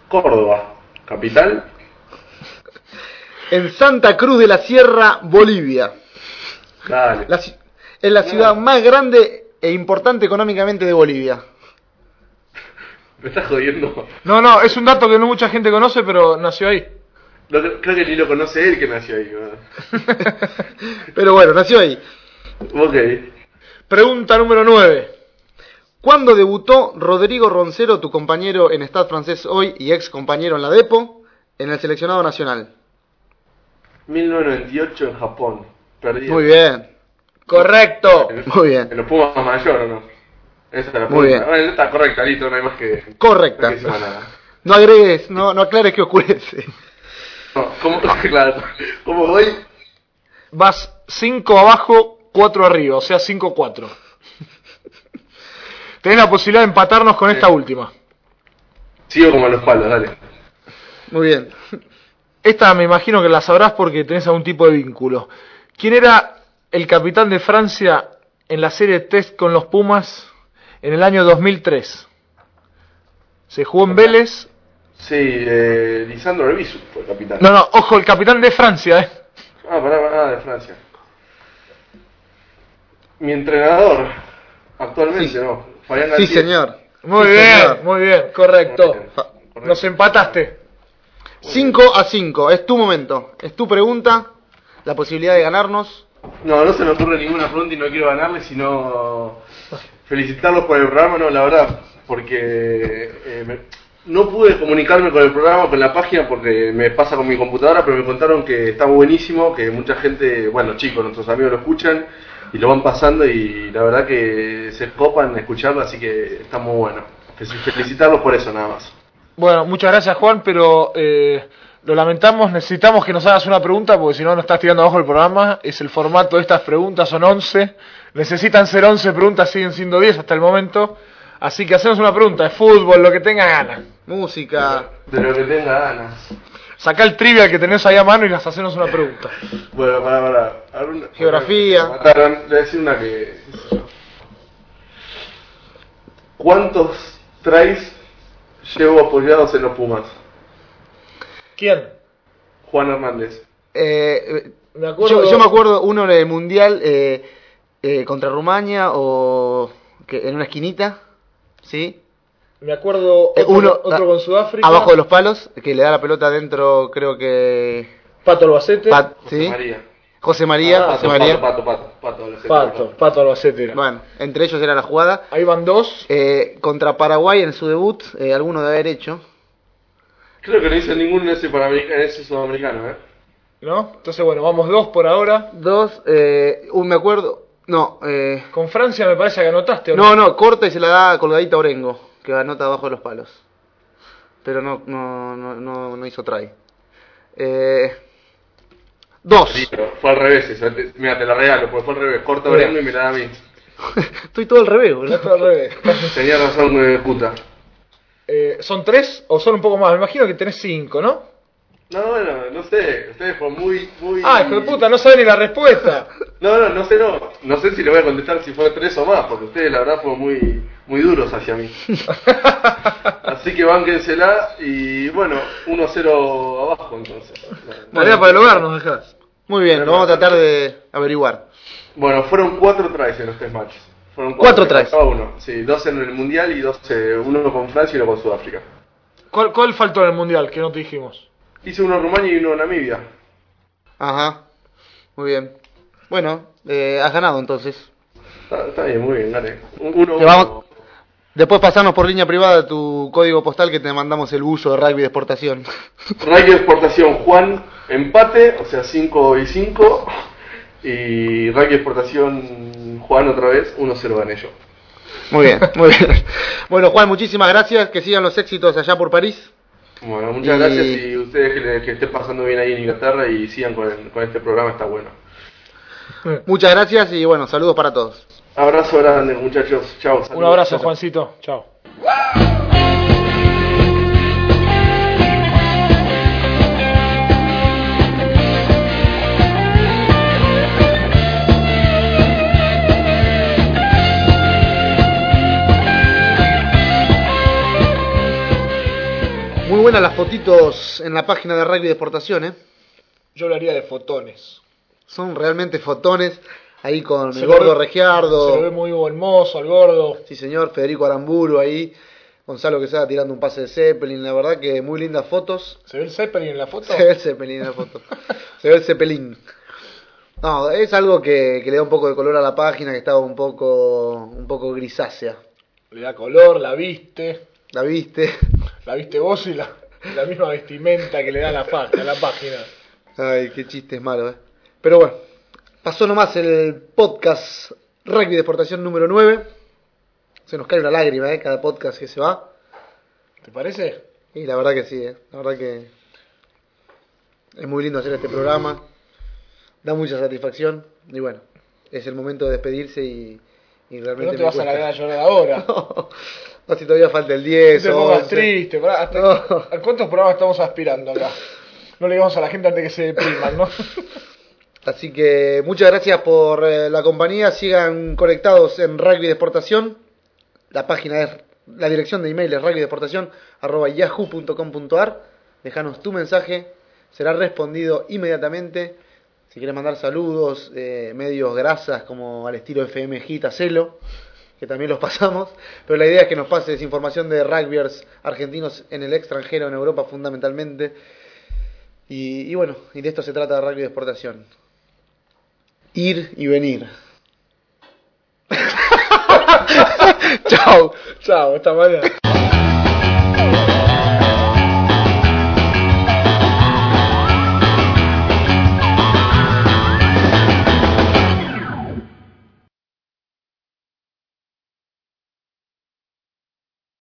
Speaker 3: Córdoba, capital.
Speaker 1: En Santa Cruz de la Sierra, Bolivia.
Speaker 3: Dale.
Speaker 1: La es la ciudad más grande e importante económicamente de Bolivia. *laughs*
Speaker 3: Me estás jodiendo.
Speaker 2: No, no, es un dato que no mucha gente conoce, pero nació ahí.
Speaker 3: No, creo que ni lo conoce él que nació ahí. *laughs*
Speaker 1: Pero bueno, nació ahí.
Speaker 3: Ok.
Speaker 2: Pregunta número 9.
Speaker 1: ¿Cuándo debutó Rodrigo Roncero, tu compañero en Stade francés hoy y ex compañero en la Depo, en el seleccionado nacional?
Speaker 3: 1998 en Japón. Perdí.
Speaker 1: Muy bien,
Speaker 2: Correcto.
Speaker 1: muy bien.
Speaker 3: ¿En los Pumas mayor o no? Esa es la
Speaker 1: Muy bien.
Speaker 3: Bueno, está correcta, listo, no hay más que.
Speaker 1: Correcta.
Speaker 3: no que nada.
Speaker 1: No agregues, no, no aclares que oscurece.
Speaker 3: No, ¿cómo, *laughs* claro, ¿cómo voy?
Speaker 2: Vas 5 abajo, 4 arriba, o sea 5-4. *laughs* Tenés la posibilidad de empatarnos con esta última.
Speaker 3: Sigo como a los palos, dale.
Speaker 1: Muy bien.
Speaker 2: Esta me imagino que la sabrás porque tenés algún tipo de vínculo. ¿Quién era el capitán de Francia en la serie test con los Pumas en el año 2003? Se jugó en Vélez.
Speaker 3: Sí, eh, Lisandro Revisu fue capitán.
Speaker 2: No, no, ojo, el capitán de Francia, ¿eh?
Speaker 3: Ah, pará, pará, de Francia. Mi entrenador, actualmente,
Speaker 1: Sí.
Speaker 3: ¿no? Fabián
Speaker 1: Sí,
Speaker 3: García.
Speaker 1: señor.
Speaker 2: Muy
Speaker 1: Sí,
Speaker 2: bien,
Speaker 1: señor.
Speaker 2: muy bien, correcto.
Speaker 3: Muy bien, correcto.
Speaker 2: Nos empataste.
Speaker 1: 5 a 5, es tu momento, es tu pregunta, la posibilidad de ganarnos.
Speaker 3: No, no se me ocurre ninguna pregunta y no quiero ganarle, sino felicitarlos por el programa, no, la verdad, porque eh, me- no pude comunicarme con el programa, con la página, porque me pasa con mi computadora, pero me contaron que está buenísimo, que mucha gente, bueno, chicos, nuestros amigos lo escuchan y lo van pasando y la verdad que se copan escucharlo, así que está muy bueno. Fel- Felicitarlos por eso, nada más.
Speaker 2: Bueno, muchas gracias Juan, pero eh, lo lamentamos, necesitamos que nos hagas una pregunta porque si no nos estás tirando abajo el programa. Es el formato de estas preguntas, son 11. Necesitan ser 11 preguntas, siguen siendo 10 hasta el momento. Así que hacemos una pregunta de fútbol, lo que tenga ganas.
Speaker 1: Música.
Speaker 3: De lo que tenga ganas.
Speaker 2: Sacá el trivial que tenés ahí a mano y las hacemos una pregunta.
Speaker 3: Bueno, para, para. Alguna-
Speaker 1: Geografía.
Speaker 3: Me mataron, le voy a decir una que. ¿Cuántos trays llevo apoyados en los Pumas?
Speaker 2: ¿Quién?
Speaker 3: Juan Hernández.
Speaker 1: Eh,
Speaker 2: Me acuerdo.
Speaker 1: yo, yo me acuerdo uno en el mundial eh, eh, contra Rumania o que en una esquinita, ¿sí?
Speaker 2: Me acuerdo
Speaker 1: Eh,
Speaker 2: otro,
Speaker 1: uno
Speaker 2: otro
Speaker 1: a-
Speaker 2: con Sudáfrica.
Speaker 1: abajo de los palos que le da la pelota adentro, creo que
Speaker 2: Pato Albacete.
Speaker 1: Pat-
Speaker 3: José
Speaker 1: ¿sí?
Speaker 3: María.
Speaker 1: José María,
Speaker 2: Ah,
Speaker 1: José
Speaker 3: Pato,
Speaker 1: María.
Speaker 3: Pato, Pato, Pato, Pato, lo sé,
Speaker 2: Pato, Pato Albacete era.
Speaker 1: Bueno, entre ellos era la jugada.
Speaker 2: Ahí van dos.
Speaker 1: Eh, contra Paraguay en su debut, eh, alguno de haber hecho.
Speaker 3: Creo que no hizo ninguno ese, ese sudamericano, ¿eh?
Speaker 2: ¿No? Entonces, bueno, vamos dos por ahora.
Speaker 1: Dos, eh, un me acuerdo, no, eh,
Speaker 2: Con Francia me parece que anotaste. ¿o
Speaker 1: no, no, corta y se la da colgadita a Orengo, que anota abajo de los palos. Pero no, no, no, no, no hizo try. Eh, dos.
Speaker 3: Sí, fue al revés Mira, te la regalo, porque fue al revés. Corta
Speaker 1: Mira.
Speaker 3: Orengo y me la da a mí. *laughs*
Speaker 1: Estoy todo al revés, boludo.
Speaker 2: está al revés. *laughs*
Speaker 3: Tenía razón, puta.
Speaker 2: Eh, ¿Son tres o son un poco más? Me imagino que tenés cinco, ¿no?
Speaker 3: No, bueno, no sé. Ustedes fueron muy, muy...
Speaker 2: Ah, hijo de puta, no sabe ni la respuesta. *laughs*
Speaker 3: No, no, no sé, no. No sé si le voy a contestar si fue tres o más, porque ustedes la verdad fueron muy, muy duros hacia mí. *laughs* Así que bánquensela y bueno, 1-0 abajo entonces.
Speaker 2: Tarea para el hogar nos dejás.
Speaker 1: Muy bien, lo vamos a tratar de averiguar.
Speaker 3: Bueno, fueron cuatro tries en los tres matches. Fueron
Speaker 1: Cuatro tries.
Speaker 3: Cada uno, sí, dos en el Mundial y dos, eh, uno con Francia y uno con Sudáfrica.
Speaker 2: ¿Cuál, ¿Cuál faltó en el mundial que no te dijimos?
Speaker 3: Hice uno en Rumania y uno en Namibia.
Speaker 1: Ajá, muy bien. Bueno, eh, has ganado entonces.
Speaker 3: Está, está bien, muy bien, dale. Un- Uno,
Speaker 1: Te vamos- Después pasarnos por línea privada tu código postal que te mandamos el buzo de rugby de exportación. *laughs*
Speaker 3: Rugby Exportación Juan, empate, o sea 5 y 5. Y Rugby Exportación Juan otra vez, 1-0 gané yo.
Speaker 1: Muy bien, *laughs* muy bien. Bueno, Juan, muchísimas gracias. Que sigan los éxitos allá por París.
Speaker 3: Bueno, muchas
Speaker 1: Y-
Speaker 3: gracias y ustedes que, le- que estén pasando bien ahí en Inglaterra y sigan con, con este programa, está bueno.
Speaker 1: Muchas gracias y bueno, saludos para todos.
Speaker 3: Abrazo grande muchachos, chao.
Speaker 2: Un abrazo, Juancito. Chao.
Speaker 1: Buenas las fotitos en la página de rugby de exportación, ¿eh?
Speaker 2: Yo hablaría de fotones.
Speaker 1: Son realmente fotones ahí con
Speaker 2: Se
Speaker 1: el gordo
Speaker 2: ve- Se lo ve
Speaker 1: Regiardo.
Speaker 2: muy hermoso al gordo.
Speaker 1: Sí, señor, Federico Aramburu ahí. Gonzalo que estaba tirando un pase de Zeppelin. La verdad que muy lindas fotos.
Speaker 2: ¿Se ve el Zeppelin en la foto? *laughs*
Speaker 1: Se ve el Zeppelin en la foto. Se ve el Zeppelin. No, es algo que, que le da un poco de color a la página, que estaba un poco, un poco grisácea.
Speaker 2: Le da color, la viste.
Speaker 1: ¿La viste?
Speaker 2: La viste vos y la, la misma vestimenta que le da la, a la página.
Speaker 1: Ay, qué chiste es malo, ¿eh? Pero bueno, pasó nomás el podcast Rugby de Exportación número 9. Se nos cae una lágrima, ¿eh? Cada podcast que se va.
Speaker 2: ¿Te parece?
Speaker 1: Y la verdad que sí, ¿eh? La verdad que es muy lindo hacer este programa. Da mucha satisfacción. Y bueno, es el momento de despedirse y, y
Speaker 2: Pero
Speaker 1: realmente
Speaker 2: no te vas a largar a llorar ahora.
Speaker 1: No, *laughs* no, si todavía falta el
Speaker 2: No
Speaker 1: 10
Speaker 2: te
Speaker 1: o
Speaker 2: pongas
Speaker 1: 11.
Speaker 2: triste. pará, hasta-
Speaker 1: No.
Speaker 2: ¿A cuántos programas estamos aspirando acá? No le digamos a la gente antes que se depriman, ¿no? *laughs*
Speaker 1: Así que muchas gracias por eh, la compañía. Sigan conectados en Rugby de Exportación. La página es, la dirección de email es rugbydeexportación.yahoo.com.ar. Déjanos tu mensaje, será respondido inmediatamente. Si quieres mandar saludos, eh, medios grasas como al estilo FM Hit, hacelo, que también los *laughs* pasamos. Pero la idea es que nos pases información de rugbyers argentinos en el extranjero, en Europa fundamentalmente. Y, bueno, y de esto se trata de rugby de exportación. Ir y venir. *laughs* Chao.
Speaker 2: Chao, hasta mañana.